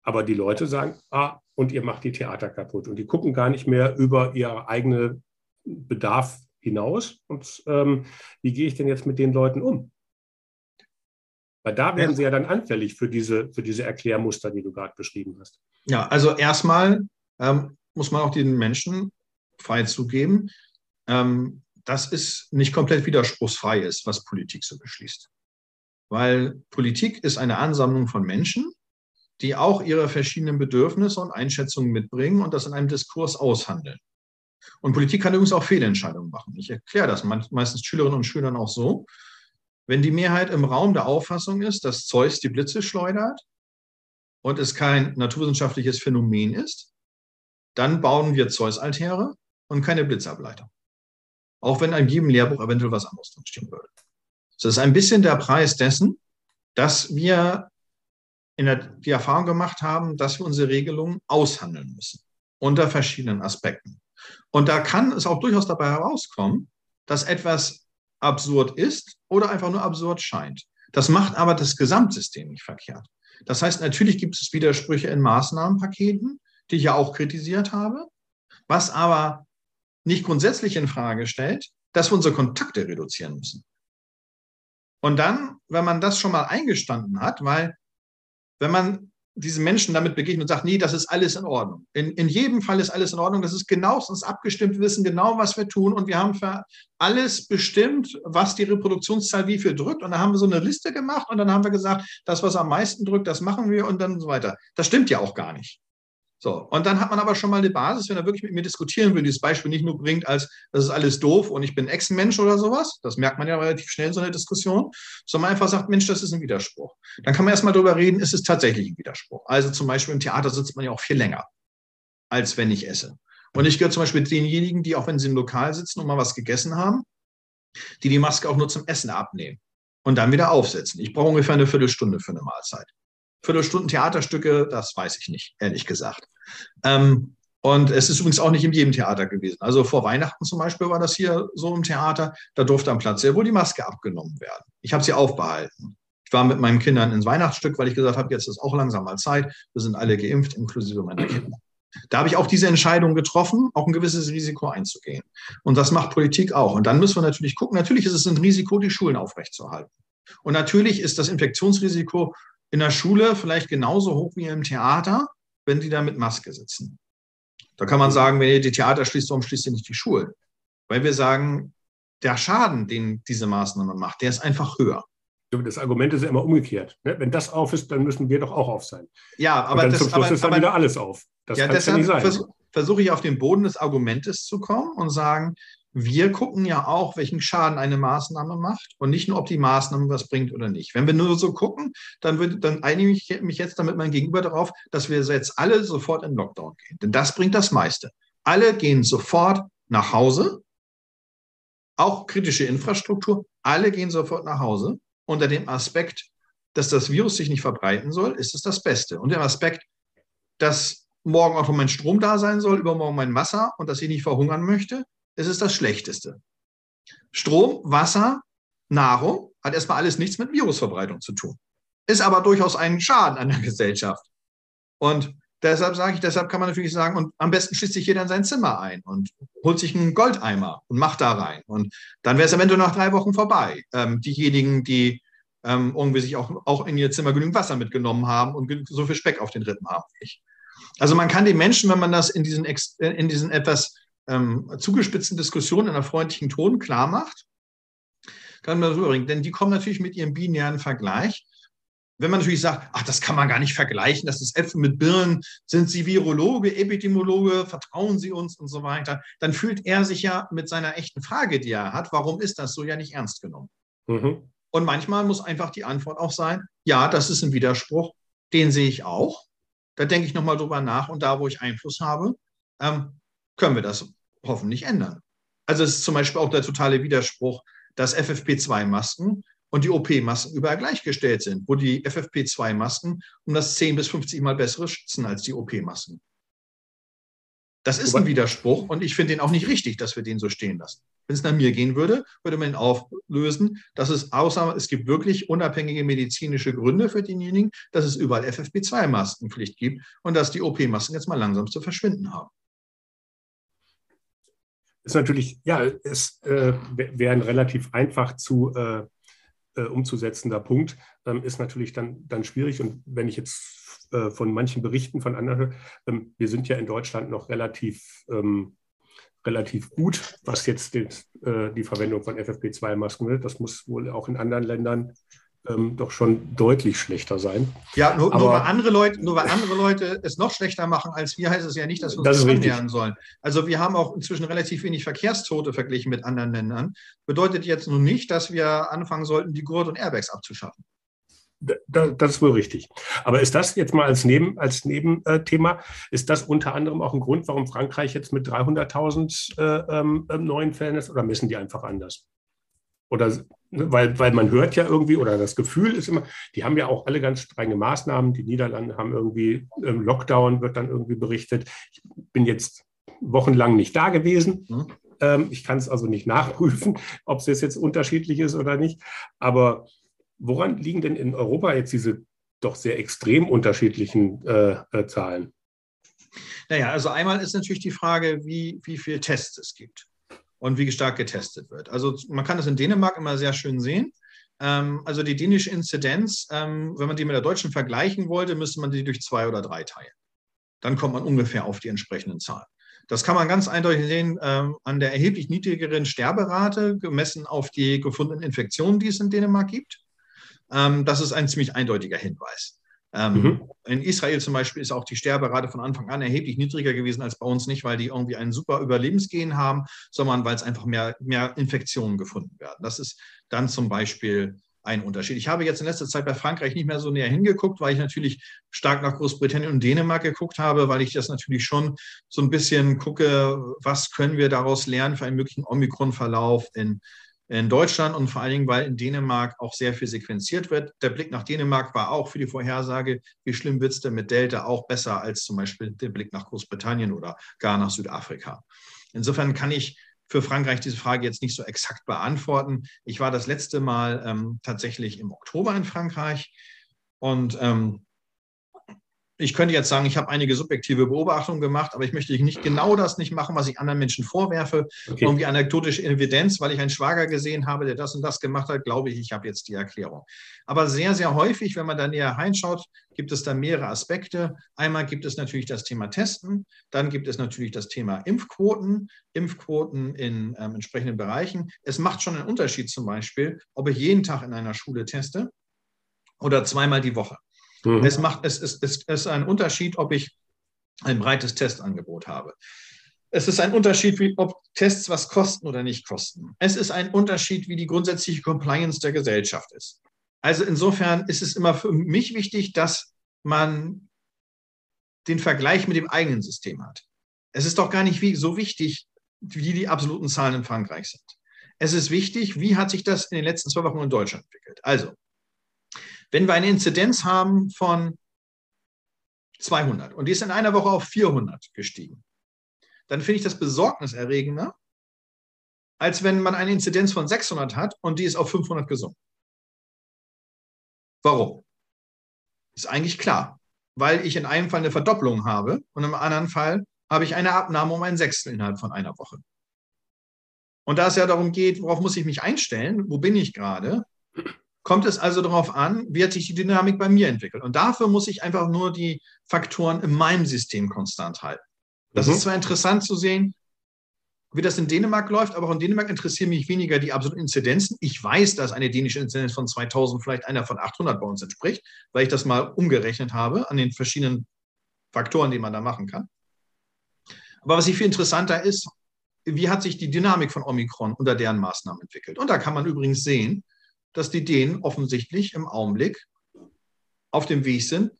Aber die Leute sagen, ah, und ihr macht die Theater kaputt. Und die gucken gar nicht mehr über ihre eigene Bedarf hinaus und ähm, wie gehe ich denn jetzt mit den Leuten um? Weil da werden sie ja dann anfällig für diese, für diese Erklärmuster, die du gerade beschrieben hast. Ja, also erstmal ähm, muss man auch den Menschen frei zugeben, ähm, dass es nicht komplett widerspruchsfrei ist, was Politik so beschließt. Weil Politik ist eine Ansammlung von Menschen, die auch ihre verschiedenen Bedürfnisse und Einschätzungen mitbringen und das in einem Diskurs aushandeln. Und Politik kann übrigens auch Fehlentscheidungen machen. Ich erkläre das meistens Schülerinnen und Schülern auch so. Wenn die Mehrheit im Raum der Auffassung ist, dass Zeus die Blitze schleudert und es kein naturwissenschaftliches Phänomen ist, dann bauen wir Zeus-Altäre und keine Blitzableiter. Auch wenn in jedem Lehrbuch eventuell was anderes drinstehen würde. Das ist ein bisschen der Preis dessen, dass wir in der, die Erfahrung gemacht haben, dass wir unsere Regelungen aushandeln müssen unter verschiedenen Aspekten. Und da kann es auch durchaus dabei herauskommen, dass etwas absurd ist oder einfach nur absurd scheint. Das macht aber das Gesamtsystem nicht verkehrt. Das heißt, natürlich gibt es Widersprüche in Maßnahmenpaketen, die ich ja auch kritisiert habe, was aber nicht grundsätzlich in Frage stellt, dass wir unsere Kontakte reduzieren müssen. Und dann, wenn man das schon mal eingestanden hat, weil wenn man diesen Menschen damit begegnet und sagt, nee, das ist alles in Ordnung. In, in jedem Fall ist alles in Ordnung. Das ist genauestens abgestimmt. Wir wissen genau, was wir tun. Und wir haben für alles bestimmt, was die Reproduktionszahl wie viel drückt. Und dann haben wir so eine Liste gemacht und dann haben wir gesagt, das, was am meisten drückt, das machen wir und dann so weiter. Das stimmt ja auch gar nicht. So, und dann hat man aber schon mal eine Basis, wenn er wirklich mit mir diskutieren will, dieses Beispiel nicht nur bringt, als das ist alles doof und ich bin Echsenmensch oder sowas, das merkt man ja relativ schnell in so einer Diskussion, sondern einfach sagt, Mensch, das ist ein Widerspruch. Dann kann man erstmal darüber reden, ist es tatsächlich ein Widerspruch. Also zum Beispiel im Theater sitzt man ja auch viel länger, als wenn ich esse. Und ich gehöre zum Beispiel denjenigen, die auch wenn sie im Lokal sitzen und mal was gegessen haben, die die Maske auch nur zum Essen abnehmen und dann wieder aufsetzen. Ich brauche ungefähr eine Viertelstunde für eine Mahlzeit. Viertelstunden Theaterstücke, das weiß ich nicht, ehrlich gesagt. Ähm, und es ist übrigens auch nicht in jedem Theater gewesen. Also vor Weihnachten zum Beispiel war das hier so im Theater. Da durfte am Platz sehr wohl die Maske abgenommen werden. Ich habe sie aufbehalten. Ich war mit meinen Kindern ins Weihnachtsstück, weil ich gesagt habe, jetzt ist auch langsam mal Zeit. Wir sind alle geimpft, inklusive meiner Kinder. Da habe ich auch diese Entscheidung getroffen, auch ein gewisses Risiko einzugehen. Und das macht Politik auch. Und dann müssen wir natürlich gucken, natürlich ist es ein Risiko, die Schulen aufrechtzuerhalten. Und natürlich ist das Infektionsrisiko in der Schule vielleicht genauso hoch wie im Theater, wenn die da mit Maske sitzen. Da kann man sagen, wenn ihr die Theater schließt, warum schließt ihr nicht die Schulen? Weil wir sagen, der Schaden, den diese Maßnahme macht, der ist einfach höher. Das Argument ist ja immer umgekehrt. Ne? Wenn das auf ist, dann müssen wir doch auch auf sein. Ja, aber das, zum Schluss aber, ist dann aber, wieder alles auf. Das ja, deshalb ja versuche versuch ich auf den Boden des Argumentes zu kommen und sagen, wir gucken ja auch, welchen Schaden eine Maßnahme macht und nicht nur, ob die Maßnahme was bringt oder nicht. Wenn wir nur so gucken, dann, würde, dann einige ich mich jetzt damit mein Gegenüber darauf, dass wir jetzt alle sofort in Lockdown gehen. Denn das bringt das meiste. Alle gehen sofort nach Hause, auch kritische Infrastruktur, alle gehen sofort nach Hause. Unter dem Aspekt, dass das Virus sich nicht verbreiten soll, ist es das Beste. Und der Aspekt, dass morgen auch mein Strom da sein soll, übermorgen mein Wasser und dass ich nicht verhungern möchte, es ist das Schlechteste. Strom, Wasser, Nahrung hat erstmal alles nichts mit Virusverbreitung zu tun. Ist aber durchaus ein Schaden an der Gesellschaft. Und deshalb sage ich, deshalb kann man natürlich sagen, und am besten schließt sich jeder in sein Zimmer ein und holt sich einen Goldeimer und macht da rein. Und dann wäre es eventuell nach drei Wochen vorbei. Ähm, diejenigen, die ähm, irgendwie sich auch, auch in ihr Zimmer genügend Wasser mitgenommen haben und so viel Speck auf den Rippen haben wie ich. Also man kann den Menschen, wenn man das in diesen, in diesen etwas ähm, zugespitzten Diskussion in einer freundlichen Ton klar macht, kann man das rüberbringen. Denn die kommen natürlich mit ihrem binären Vergleich. Wenn man natürlich sagt, ach, das kann man gar nicht vergleichen, das ist Äpfel mit Birnen, sind Sie Virologe, Epidemiologe, vertrauen Sie uns und so weiter, dann fühlt er sich ja mit seiner echten Frage, die er hat, warum ist das so, ja nicht ernst genommen. Mhm. Und manchmal muss einfach die Antwort auch sein, ja, das ist ein Widerspruch, den sehe ich auch. Da denke ich nochmal drüber nach und da, wo ich Einfluss habe, ähm, können wir das hoffentlich ändern. Also es ist zum Beispiel auch der totale Widerspruch, dass FFP2-Masken und die OP-Masken überall gleichgestellt sind, wo die FFP2-Masken um das 10 bis 50 Mal bessere schützen als die OP-Masken. Das ist ein Widerspruch und ich finde den auch nicht richtig, dass wir den so stehen lassen. Wenn es nach mir gehen würde, würde man ihn auflösen, dass es außer, es gibt wirklich unabhängige medizinische Gründe für denjenigen, dass es überall FFP2-Maskenpflicht gibt und dass die OP-Masken jetzt mal langsam zu verschwinden haben ist natürlich, ja, es äh, wäre ein relativ einfach zu äh, äh, umzusetzender Punkt, ähm, ist natürlich dann, dann schwierig. Und wenn ich jetzt äh, von manchen Berichten von anderen, ähm, wir sind ja in Deutschland noch relativ, ähm, relativ gut, was jetzt den, äh, die Verwendung von FFP2-Masken wird. Das muss wohl auch in anderen Ländern ähm, doch schon deutlich schlechter sein. Ja, nur, nur, weil andere Leute, nur weil andere Leute es noch schlechter machen als wir, heißt es ja nicht, dass wir uns das annähern sollen. Also wir haben auch inzwischen relativ wenig Verkehrstote verglichen mit anderen Ländern. Bedeutet jetzt nun nicht, dass wir anfangen sollten, die Gurt und Airbags abzuschaffen. Das ist wohl richtig. Aber ist das jetzt mal als, Neben, als Nebenthema, ist das unter anderem auch ein Grund, warum Frankreich jetzt mit 300.000 äh, ähm, neuen Fällen ist oder messen die einfach anders? Oder ne, weil, weil man hört ja irgendwie, oder das Gefühl ist immer, die haben ja auch alle ganz strenge Maßnahmen. Die Niederlande haben irgendwie ähm, Lockdown, wird dann irgendwie berichtet. Ich bin jetzt wochenlang nicht da gewesen. Mhm. Ähm, ich kann es also nicht nachprüfen, ob es jetzt unterschiedlich ist oder nicht. Aber woran liegen denn in Europa jetzt diese doch sehr extrem unterschiedlichen äh, äh, Zahlen? Naja, also einmal ist natürlich die Frage, wie, wie viele Tests es gibt und wie stark getestet wird. Also man kann das in Dänemark immer sehr schön sehen. Ähm, also die dänische Inzidenz, ähm, wenn man die mit der deutschen vergleichen wollte, müsste man die durch zwei oder drei teilen. Dann kommt man ungefähr auf die entsprechenden Zahlen. Das kann man ganz eindeutig sehen ähm, an der erheblich niedrigeren Sterberate, gemessen auf die gefundenen Infektionen, die es in Dänemark gibt. das ist ein ziemlich eindeutiger Hinweis. Ähm, mhm. In Israel zum Beispiel ist auch die Sterberate von Anfang an erheblich niedriger gewesen als bei uns, nicht weil die irgendwie einen super Überlebensgehen haben, sondern weil es einfach mehr, mehr Infektionen gefunden werden. Das ist dann zum Beispiel ein Unterschied. Ich habe jetzt in letzter Zeit bei Frankreich nicht mehr so näher hingeguckt, weil ich natürlich stark nach Großbritannien und Dänemark geguckt habe, weil ich das natürlich schon so ein bisschen gucke, was können wir daraus lernen für einen möglichen Omikron-Verlauf in, in Deutschland und vor allen Dingen, weil in Dänemark auch sehr viel sequenziert wird. Der Blick nach Dänemark war auch für die Vorhersage, wie schlimm wird es denn mit Delta, auch besser als zum Beispiel der Blick nach Großbritannien oder gar nach Südafrika. Insofern kann ich für Frankreich diese Frage jetzt nicht so exakt beantworten. Ich war das letzte Mal ähm, tatsächlich im Oktober in Frankreich und ähm, ich könnte jetzt sagen, ich habe einige subjektive Beobachtungen gemacht, aber ich möchte nicht genau das nicht machen, was ich anderen Menschen vorwerfe. Okay. Irgendwie anekdotische Evidenz, weil ich einen Schwager gesehen habe, der das und das gemacht hat, glaube ich, ich habe jetzt die Erklärung. Aber sehr, sehr häufig, wenn man da näher reinschaut, gibt es da mehrere Aspekte. Einmal gibt es natürlich das Thema Testen, dann gibt es natürlich das Thema Impfquoten, Impfquoten in ähm, entsprechenden Bereichen. Es macht schon einen Unterschied zum Beispiel, ob ich jeden Tag in einer Schule teste oder zweimal die Woche. Mhm. Es, macht, es, es, es ist ein Unterschied, ob ich ein breites Testangebot habe. Es ist ein Unterschied, wie, ob Tests was kosten oder nicht kosten. Es ist ein Unterschied, wie die grundsätzliche Compliance der Gesellschaft ist. Also insofern ist es immer für mich wichtig, dass man den Vergleich mit dem eigenen System hat. Es ist doch gar nicht wie, so wichtig, wie die absoluten Zahlen in Frankreich sind. Es ist wichtig, wie hat sich das in den letzten zwei Wochen in Deutschland entwickelt. Also, wenn wir eine Inzidenz haben von 200 und die ist in einer Woche auf 400 gestiegen, dann finde ich das besorgniserregender, als wenn man eine Inzidenz von 600 hat und die ist auf 500 gesunken. Warum? Ist eigentlich klar, weil ich in einem Fall eine Verdopplung habe und im anderen Fall habe ich eine Abnahme um ein Sechstel innerhalb von einer Woche. Und da es ja darum geht, worauf muss ich mich einstellen, wo bin ich gerade, kommt es also darauf an, wie hat sich die Dynamik bei mir entwickelt. Und dafür muss ich einfach nur die Faktoren in meinem System konstant halten. Das mhm. ist zwar interessant zu sehen, wie das in Dänemark läuft, aber auch in Dänemark interessieren mich weniger die absoluten Inzidenzen. Ich weiß, dass eine dänische Inzidenz von 2000 vielleicht einer von 800 bei uns entspricht, weil ich das mal umgerechnet habe an den verschiedenen Faktoren, die man da machen kann. Aber was ich viel interessanter ist, wie hat sich die Dynamik von Omikron unter deren Maßnahmen entwickelt? Und da kann man übrigens sehen, dass die Dänen offensichtlich im Augenblick auf dem Weg sind,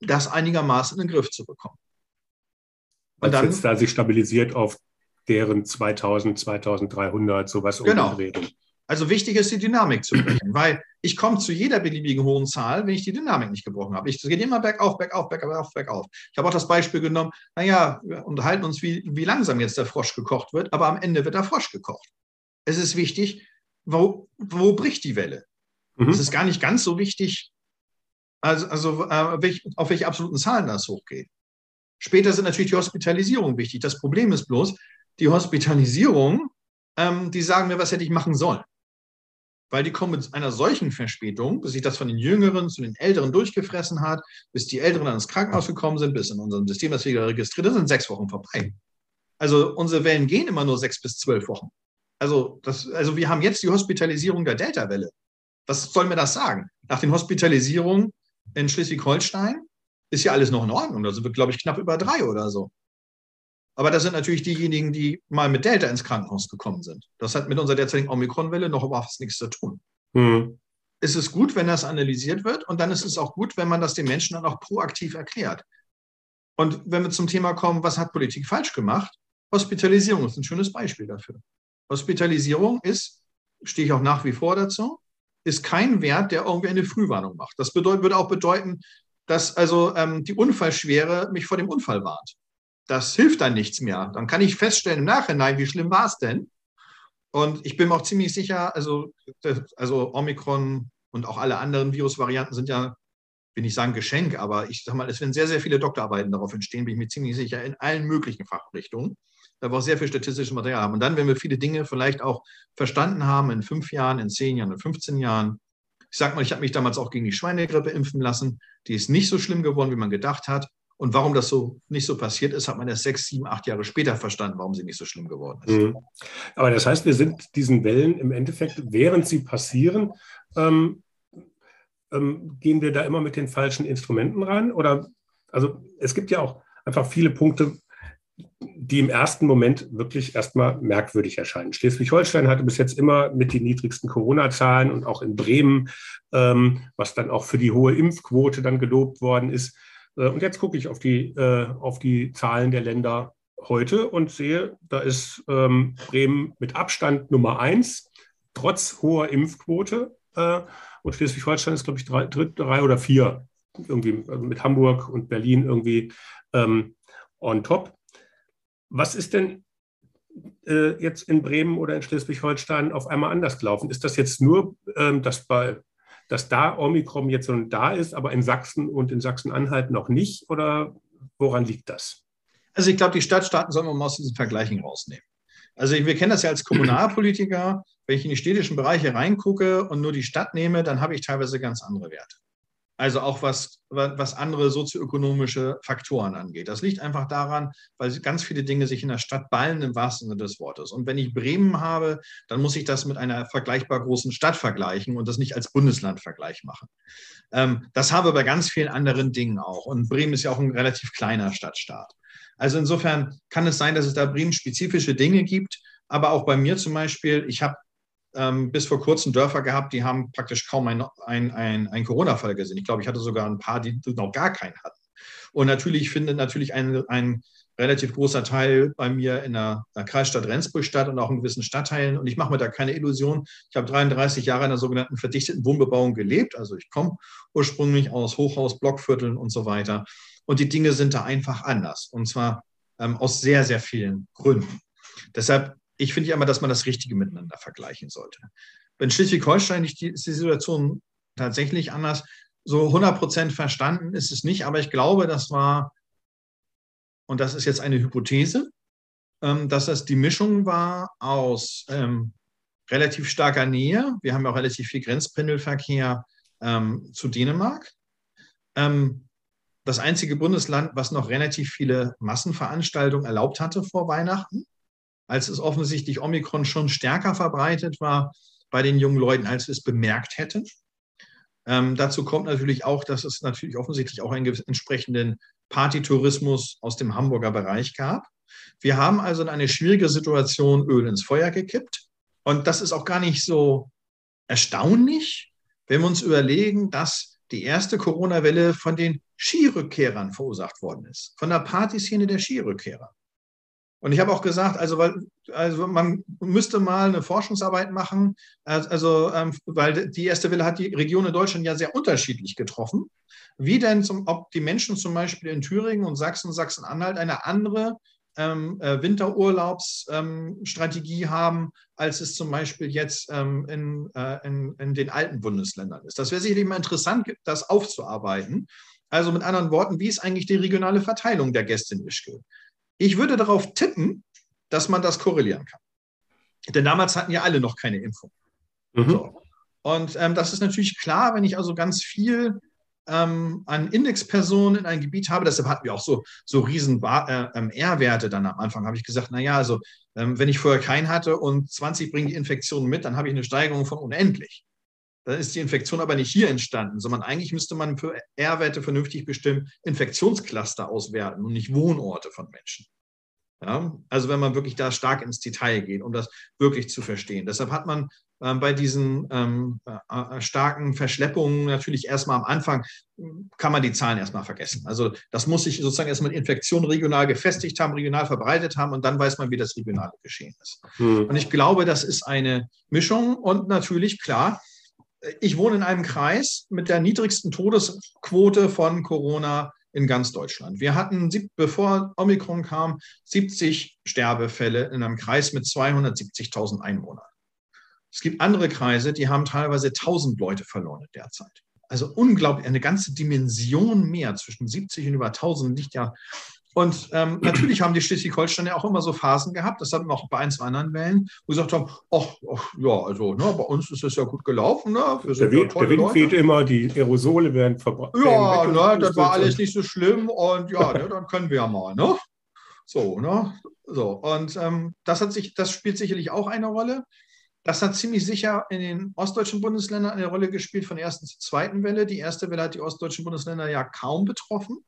das einigermaßen in den Griff zu bekommen. Und dann, jetzt da sich stabilisiert auf deren 2000, 2300, sowas genau. Also wichtig ist, die Dynamik zu brechen, weil ich komme zu jeder beliebigen hohen Zahl, wenn ich die Dynamik nicht gebrochen habe. Es geht immer bergauf, bergauf, bergauf, bergauf. Ich habe auch das Beispiel genommen, naja, wir unterhalten uns, wie, wie langsam jetzt der Frosch gekocht wird, aber am Ende wird der Frosch gekocht. Es ist wichtig, wo, wo bricht die Welle? Mhm. Es ist gar nicht ganz so wichtig, also, also äh, auf welche absoluten Zahlen das hochgeht. Später sind natürlich die Hospitalisierungen wichtig. Das Problem ist bloß, die Hospitalisierung, ähm, die sagen mir, was hätte ich machen sollen. Weil die kommen mit einer solchen Verspätung, bis sich das von den Jüngeren zu den Älteren durchgefressen hat, bis die Älteren ans Krankenhaus gekommen sind, bis in unserem System das wieder registriert ist, sind sechs Wochen vorbei. Also unsere Wellen gehen immer nur sechs bis zwölf Wochen. Also, das, also wir haben jetzt die Hospitalisierung der Delta-Welle. Was soll mir das sagen? Nach den Hospitalisierungen in Schleswig-Holstein ist ja alles noch in Ordnung. Da sind wir, glaube ich, knapp über drei oder so. Aber das sind natürlich diejenigen, die mal mit Delta ins Krankenhaus gekommen sind. Das hat mit unserer derzeitigen Omikron-Welle noch überhaupt nichts zu tun. Mhm. Es ist gut, wenn das analysiert wird und dann ist es auch gut, wenn man das den Menschen dann auch proaktiv erklärt. Und wenn wir zum Thema kommen, was hat Politik falsch gemacht? Hospitalisierung ist ein schönes Beispiel dafür. Hospitalisierung ist, stehe ich auch nach wie vor dazu, ist kein Wert, der irgendwie eine Frühwarnung macht. Das bedeutet, würde auch bedeuten, dass also ähm, die Unfallschwere mich vor dem Unfall warnt. Das hilft dann nichts mehr. Dann kann ich feststellen im Nachhinein, wie schlimm war es denn? Und ich bin mir auch ziemlich sicher, also, also Omikron und auch alle anderen Virusvarianten sind ja, will ich sagen Geschenk, aber ich sage mal, es werden sehr, sehr viele Doktorarbeiten darauf entstehen, bin ich mir ziemlich sicher, in allen möglichen Fachrichtungen da wir auch sehr viel statistisches Material haben. Und dann, wenn wir viele Dinge vielleicht auch verstanden haben, in fünf Jahren, in zehn Jahren, in 15 Jahren, ich sage mal, ich habe mich damals auch gegen die Schweinegrippe impfen lassen, die ist nicht so schlimm geworden, wie man gedacht hat. Und warum das so nicht so passiert ist, hat man erst sechs, sieben, acht Jahre später verstanden, warum sie nicht so schlimm geworden ist. Mhm. Aber das heißt, wir sind diesen Wellen im Endeffekt, während sie passieren, ähm, ähm, gehen wir da immer mit den falschen Instrumenten ran? Oder also es gibt ja auch einfach viele Punkte, die im ersten Moment wirklich erstmal merkwürdig erscheinen. Schleswig-Holstein hatte bis jetzt immer mit den niedrigsten Corona-Zahlen und auch in Bremen, ähm, was dann auch für die hohe Impfquote dann gelobt worden ist. Äh, und jetzt gucke ich auf die, äh, auf die Zahlen der Länder heute und sehe, da ist ähm, Bremen mit Abstand Nummer eins, trotz hoher Impfquote. Äh, und Schleswig-Holstein ist, glaube ich, drei, drei oder vier, irgendwie also mit Hamburg und Berlin irgendwie ähm, on top. Was ist denn äh, jetzt in Bremen oder in Schleswig-Holstein auf einmal anders gelaufen? Ist das jetzt nur, ähm, dass, bei, dass da Omikron jetzt schon da ist, aber in Sachsen und in Sachsen-Anhalt noch nicht? Oder woran liegt das? Also ich glaube, die Stadtstaaten sollen wir mal aus diesen Vergleichen rausnehmen. Also wir kennen das ja als Kommunalpolitiker. Wenn ich in die städtischen Bereiche reingucke und nur die Stadt nehme, dann habe ich teilweise ganz andere Werte. Also auch was, was andere sozioökonomische Faktoren angeht. Das liegt einfach daran, weil ganz viele Dinge sich in der Stadt ballen im wahrsten Sinne des Wortes. Und wenn ich Bremen habe, dann muss ich das mit einer vergleichbar großen Stadt vergleichen und das nicht als Bundeslandvergleich machen. Ähm, das habe bei ganz vielen anderen Dingen auch. Und Bremen ist ja auch ein relativ kleiner Stadtstaat. Also insofern kann es sein, dass es da Bremen-spezifische Dinge gibt. Aber auch bei mir zum Beispiel, ich habe ähm, bis vor kurzem Dörfer gehabt, die haben praktisch kaum einen ein, ein Corona-Fall gesehen. Ich glaube, ich hatte sogar ein paar, die noch gar keinen hatten. Und natürlich findet natürlich ein, ein relativ großer Teil bei mir in der, der, Kreisstadt Rendsburg statt und auch in gewissen Stadtteilen. Und ich mache mir da keine Illusion. Ich habe 33 Jahre in der sogenannten verdichteten Wohnbebauung gelebt. Also ich komme ursprünglich aus Hochhaus, Blockvierteln und so weiter. Und die Dinge sind da einfach anders. Und zwar ähm, aus sehr, sehr vielen Gründen. Deshalb ich finde ja immer, dass man das Richtige miteinander vergleichen sollte. In Schleswig-Holstein ist die Situation tatsächlich anders. So 100 Prozent verstanden ist es nicht, aber ich glaube, das war, und das ist jetzt eine Hypothese, ähm, dass das die Mischung war aus ähm, relativ starker Nähe. Wir haben ja auch relativ viel Grenzpendelverkehr ähm, zu Dänemark. Ähm, das einzige Bundesland, was noch relativ viele Massenveranstaltungen erlaubt hatte vor Weihnachten als es offensichtlich Omikron schon stärker verbreitet war bei den jungen Leuten, als wir es bemerkt hätten. Ähm, dazu kommt natürlich auch, dass es natürlich offensichtlich auch einen entsprechenden Partytourismus aus dem Hamburger Bereich gab. Wir haben also in eine schwierige Situation Öl ins Feuer gekippt. Und das ist auch gar nicht so erstaunlich, wenn wir uns überlegen, dass die erste Corona-Welle von den Skirückkehrern verursacht worden ist, von der Partyszene der Skirückkehrer. Und ich habe auch gesagt, also, weil, also man müsste mal eine Forschungsarbeit machen, also ähm, weil die erste Welle hat die Region in Deutschland ja sehr unterschiedlich getroffen. Wie denn, zum, ob die Menschen zum Beispiel in Thüringen und Sachsen, Sachsen-Anhalt eine andere ähm, äh, Winterurlaubsstrategie ähm, haben, als es zum Beispiel jetzt ähm, in, äh, in, in, den alten Bundesländern ist. Das wäre sicherlich mal interessant, das aufzuarbeiten. Also mit anderen Worten, wie ist eigentlich die regionale Verteilung der Gäste in Ischgl? Ich würde darauf tippen, dass man das korrelieren kann. Denn damals hatten ja alle noch keine Impfung. Mhm. So. Und ähm, das ist natürlich klar, wenn ich also ganz viel ähm, an Indexpersonen in einem Gebiet habe, deshalb hatten wir auch so, so riesen äh, ähm, R-Werte dann am Anfang, habe ich gesagt, naja, also ähm, wenn ich vorher keinen hatte und 20 bringen die Infektionen mit, dann habe ich eine Steigerung von unendlich. Dann ist die Infektion aber nicht hier entstanden, sondern eigentlich müsste man für R-Werte vernünftig bestimmt Infektionscluster auswerten und nicht Wohnorte von Menschen. Ja, also wenn man wirklich da stark ins Detail geht, um das wirklich zu verstehen. Deshalb hat man ähm, bei diesen ähm, äh, äh starken Verschleppungen natürlich erstmal am Anfang, kann man die Zahlen erstmal vergessen. Also das muss sich sozusagen erstmal Infektionen regional gefestigt haben, regional verbreitet haben und dann weiß man, wie das regionale geschehen ist. Hm. Und ich glaube, das ist eine Mischung und natürlich klar, ich wohne in einem Kreis mit der niedrigsten Todesquote von Corona in ganz Deutschland. Wir hatten, bevor Omikron kam, 70 Sterbefälle in einem Kreis mit 270.000 Einwohnern. Es gibt andere Kreise, die haben teilweise 1000 Leute verloren in der Zeit. Also unglaublich, eine ganze Dimension mehr zwischen 70 und über 1000 liegt ja und ähm, natürlich haben die Schleswig-Holsteiner auch immer so Phasen gehabt, das hatten wir auch bei ein, zwei anderen Wellen, wo sie gesagt haben, ach, ach ja, also ne, bei uns ist es ja gut gelaufen. Ne? der, Wind, der Wind weht immer, die Aerosole werden verbrannt. Ja, ne, das war alles nicht so schlimm und ja, ne, dann können wir ja mal. Ne? So, ne? So, und ähm, das, hat sich, das spielt sicherlich auch eine Rolle. Das hat ziemlich sicher in den ostdeutschen Bundesländern eine Rolle gespielt von der ersten zur zweiten Welle. Die erste Welle hat die ostdeutschen Bundesländer ja kaum betroffen.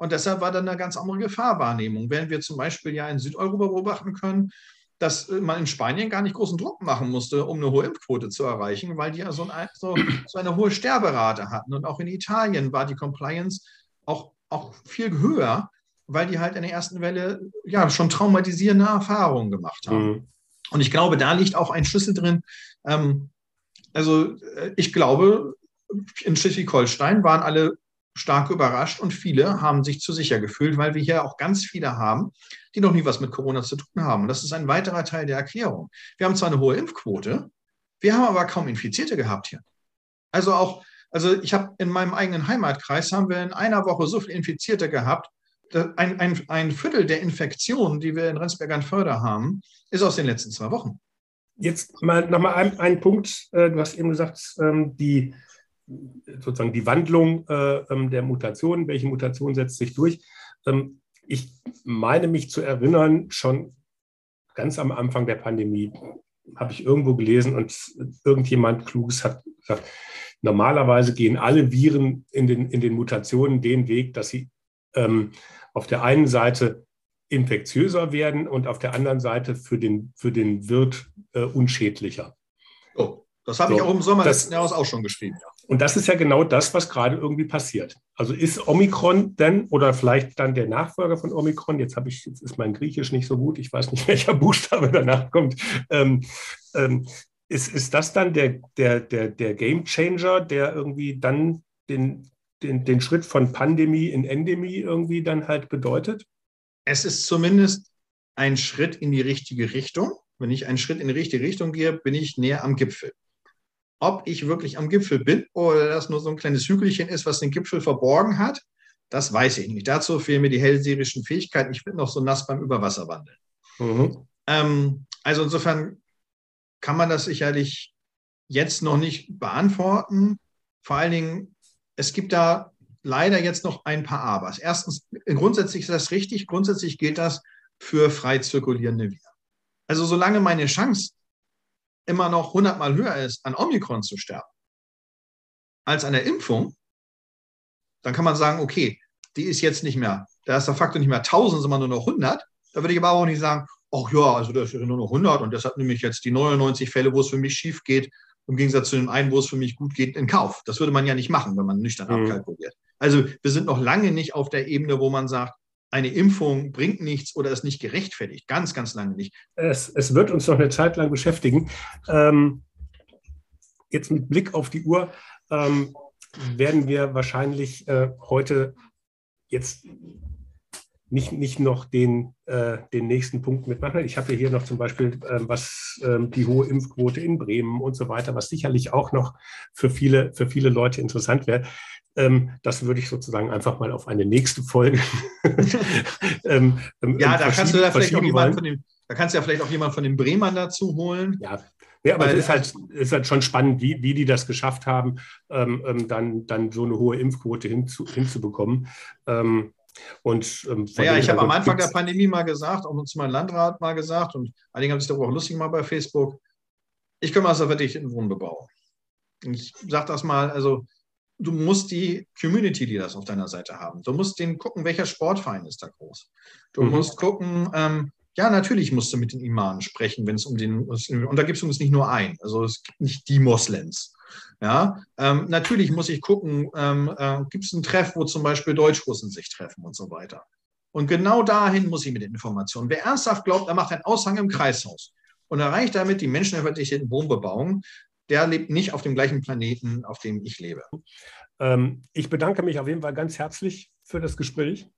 Und deshalb war dann eine ganz andere Gefahrwahrnehmung. Während wir zum Beispiel ja in Südeuropa beobachten können, dass man in Spanien gar nicht großen Druck machen musste, um eine hohe Impfquote zu erreichen, weil die ja so, ein, so, so eine hohe Sterberate hatten. Und auch in Italien war die Compliance auch, auch viel höher, weil die halt in der ersten Welle ja schon traumatisierende Erfahrungen gemacht haben. Mhm. Und ich glaube, da liegt auch ein Schlüssel drin. Ähm, also äh, ich glaube, in Schleswig-Holstein waren alle stark überrascht und viele haben sich zu sicher gefühlt, weil wir hier auch ganz viele haben, die noch nie was mit Corona zu tun haben. Und das ist ein weiterer Teil der Erklärung. Wir haben zwar eine hohe Impfquote, wir haben aber kaum Infizierte gehabt hier. Also auch, also ich habe in meinem eigenen Heimatkreis haben wir in einer Woche so viele Infizierte gehabt. Ein, ein, ein Viertel der Infektionen, die wir in Rendsberg-an-Förder haben, ist aus den letzten zwei Wochen. Jetzt mal nochmal ein, ein Punkt. Äh, du hast eben gesagt, ähm, die sozusagen die Wandlung äh, ähm, der Mutation, welche Mutation setzt sich durch. Ähm, ich meine mich zu erinnern, schon ganz am Anfang der Pandemie habe ich irgendwo gelesen und irgendjemand Kluges hat gesagt, normalerweise gehen alle Viren in den, in den Mutationen den Weg, dass sie ähm, auf der einen Seite infektiöser werden und auf der anderen Seite für den, für den Wirt äh, unschädlicher. Oh, das habe so, ich auch im Sommer das, letzten Jahres auch schon geschrieben. Ja. Und das ist ja genau das, was gerade irgendwie passiert. Also ist Omikron denn oder vielleicht dann der Nachfolger von Omikron, jetzt habe ich, jetzt ist mein Griechisch nicht so gut, ich weiß nicht, welcher Buchstabe danach kommt. Ähm, ähm, ist, ist das dann der, der, der, der Game Changer, der irgendwie dann den, den, den Schritt von Pandemie in Endemie irgendwie dann halt bedeutet? Es ist zumindest ein Schritt in die richtige Richtung. Wenn ich einen Schritt in die richtige Richtung gehe, bin ich näher am Gipfel. Ob ich wirklich am Gipfel bin oder das nur so ein kleines Hügelchen ist, was den Gipfel verborgen hat, das weiß ich nicht. Dazu fehlen mir die hellseherischen Fähigkeiten. Ich bin noch so nass beim Überwasserwandeln. Mhm. Ähm, also insofern kann man das sicherlich jetzt noch nicht beantworten. Vor allen Dingen, es gibt da leider jetzt noch ein paar Abers. Erstens, grundsätzlich ist das richtig. Grundsätzlich gilt das für frei zirkulierende Viren. Also solange meine Chance immer noch hundertmal höher ist, an Omikron zu sterben, als an der Impfung, dann kann man sagen, okay, die ist jetzt nicht mehr, da ist der Faktor nicht mehr 1000, sondern nur noch 100. Da würde ich aber auch nicht sagen, ach ja, also das ist nur noch 100 und deshalb nehme ich jetzt die 99 Fälle, wo es für mich schief geht, im Gegensatz zu dem einen, wo es für mich gut geht, in Kauf. Das würde man ja nicht machen, wenn man nüchtern mhm. abkalkuliert. Also wir sind noch lange nicht auf der Ebene, wo man sagt, eine Impfung bringt nichts oder ist nicht gerechtfertigt. Ganz, ganz lange nicht. Es, es wird uns noch eine Zeit lang beschäftigen. Ähm, jetzt mit Blick auf die Uhr ähm, werden wir wahrscheinlich äh, heute jetzt nicht, nicht noch den, äh, den nächsten Punkt mitmachen. Ich habe hier noch zum Beispiel, äh, was äh, die hohe Impfquote in Bremen und so weiter, was sicherlich auch noch für viele, für viele Leute interessant wäre. Ähm, das würde ich sozusagen einfach mal auf eine nächste Folge. ähm, ähm, ja, da kannst du da vielleicht auch jemanden von dem, da kannst du ja vielleicht auch jemanden von den Bremern dazu holen. Ja, ja, aber es ist halt, ist halt schon spannend, wie, wie die das geschafft haben, ähm, ähm, dann, dann so eine hohe Impfquote hinzu, hinzubekommen. Ähm, und, ähm, naja, ich habe am Anfang der Pandemie mal gesagt, auch uns mein Landrat mal gesagt, und einige haben sich darüber auch lustig gemacht bei Facebook, ich kümmere mich wirklich in Wohnbebau. Ich sage das mal, also du musst die Community Leaders auf deiner Seite haben. Du musst den gucken, welcher Sportverein ist da groß. Du mhm. musst gucken, ähm, ja, natürlich musst du mit den Imamen sprechen, wenn es um den, und da gibt es übrigens nicht nur ein, also es gibt nicht die Moslems. Ja, ähm, natürlich muss ich gucken, ähm, äh, gibt es einen Treff, wo zum Beispiel Deutschrussen sich treffen und so weiter. Und genau dahin muss ich mit den Informationen. Wer ernsthaft glaubt, er macht einen Aushang im Kreishaus und erreicht damit die menschenverdichteten Wohnbebauung, der lebt nicht auf dem gleichen Planeten, auf dem ich lebe. Ähm, ich bedanke mich auf jeden Fall ganz herzlich für das Gespräch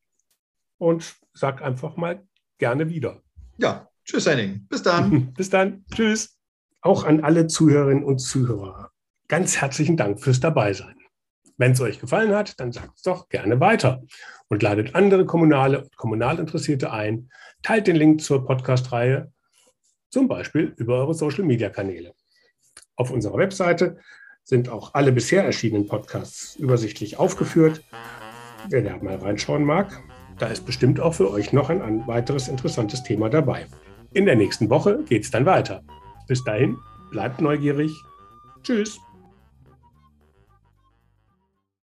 und sage einfach mal gerne wieder. Ja, tschüss Henning. Bis dann. Bis dann. Tschüss. Auch an alle Zuhörerinnen und Zuhörer. Ganz herzlichen Dank fürs Dabeisein. Wenn es euch gefallen hat, dann sagt es doch gerne weiter und ladet andere Kommunale und Kommunalinteressierte ein. Teilt den Link zur Podcast-Reihe, zum Beispiel über eure Social-Media-Kanäle. Auf unserer Webseite sind auch alle bisher erschienenen Podcasts übersichtlich aufgeführt. Wer da mal reinschauen mag, da ist bestimmt auch für euch noch ein weiteres interessantes Thema dabei. In der nächsten Woche geht es dann weiter. Bis dahin, bleibt neugierig. Tschüss.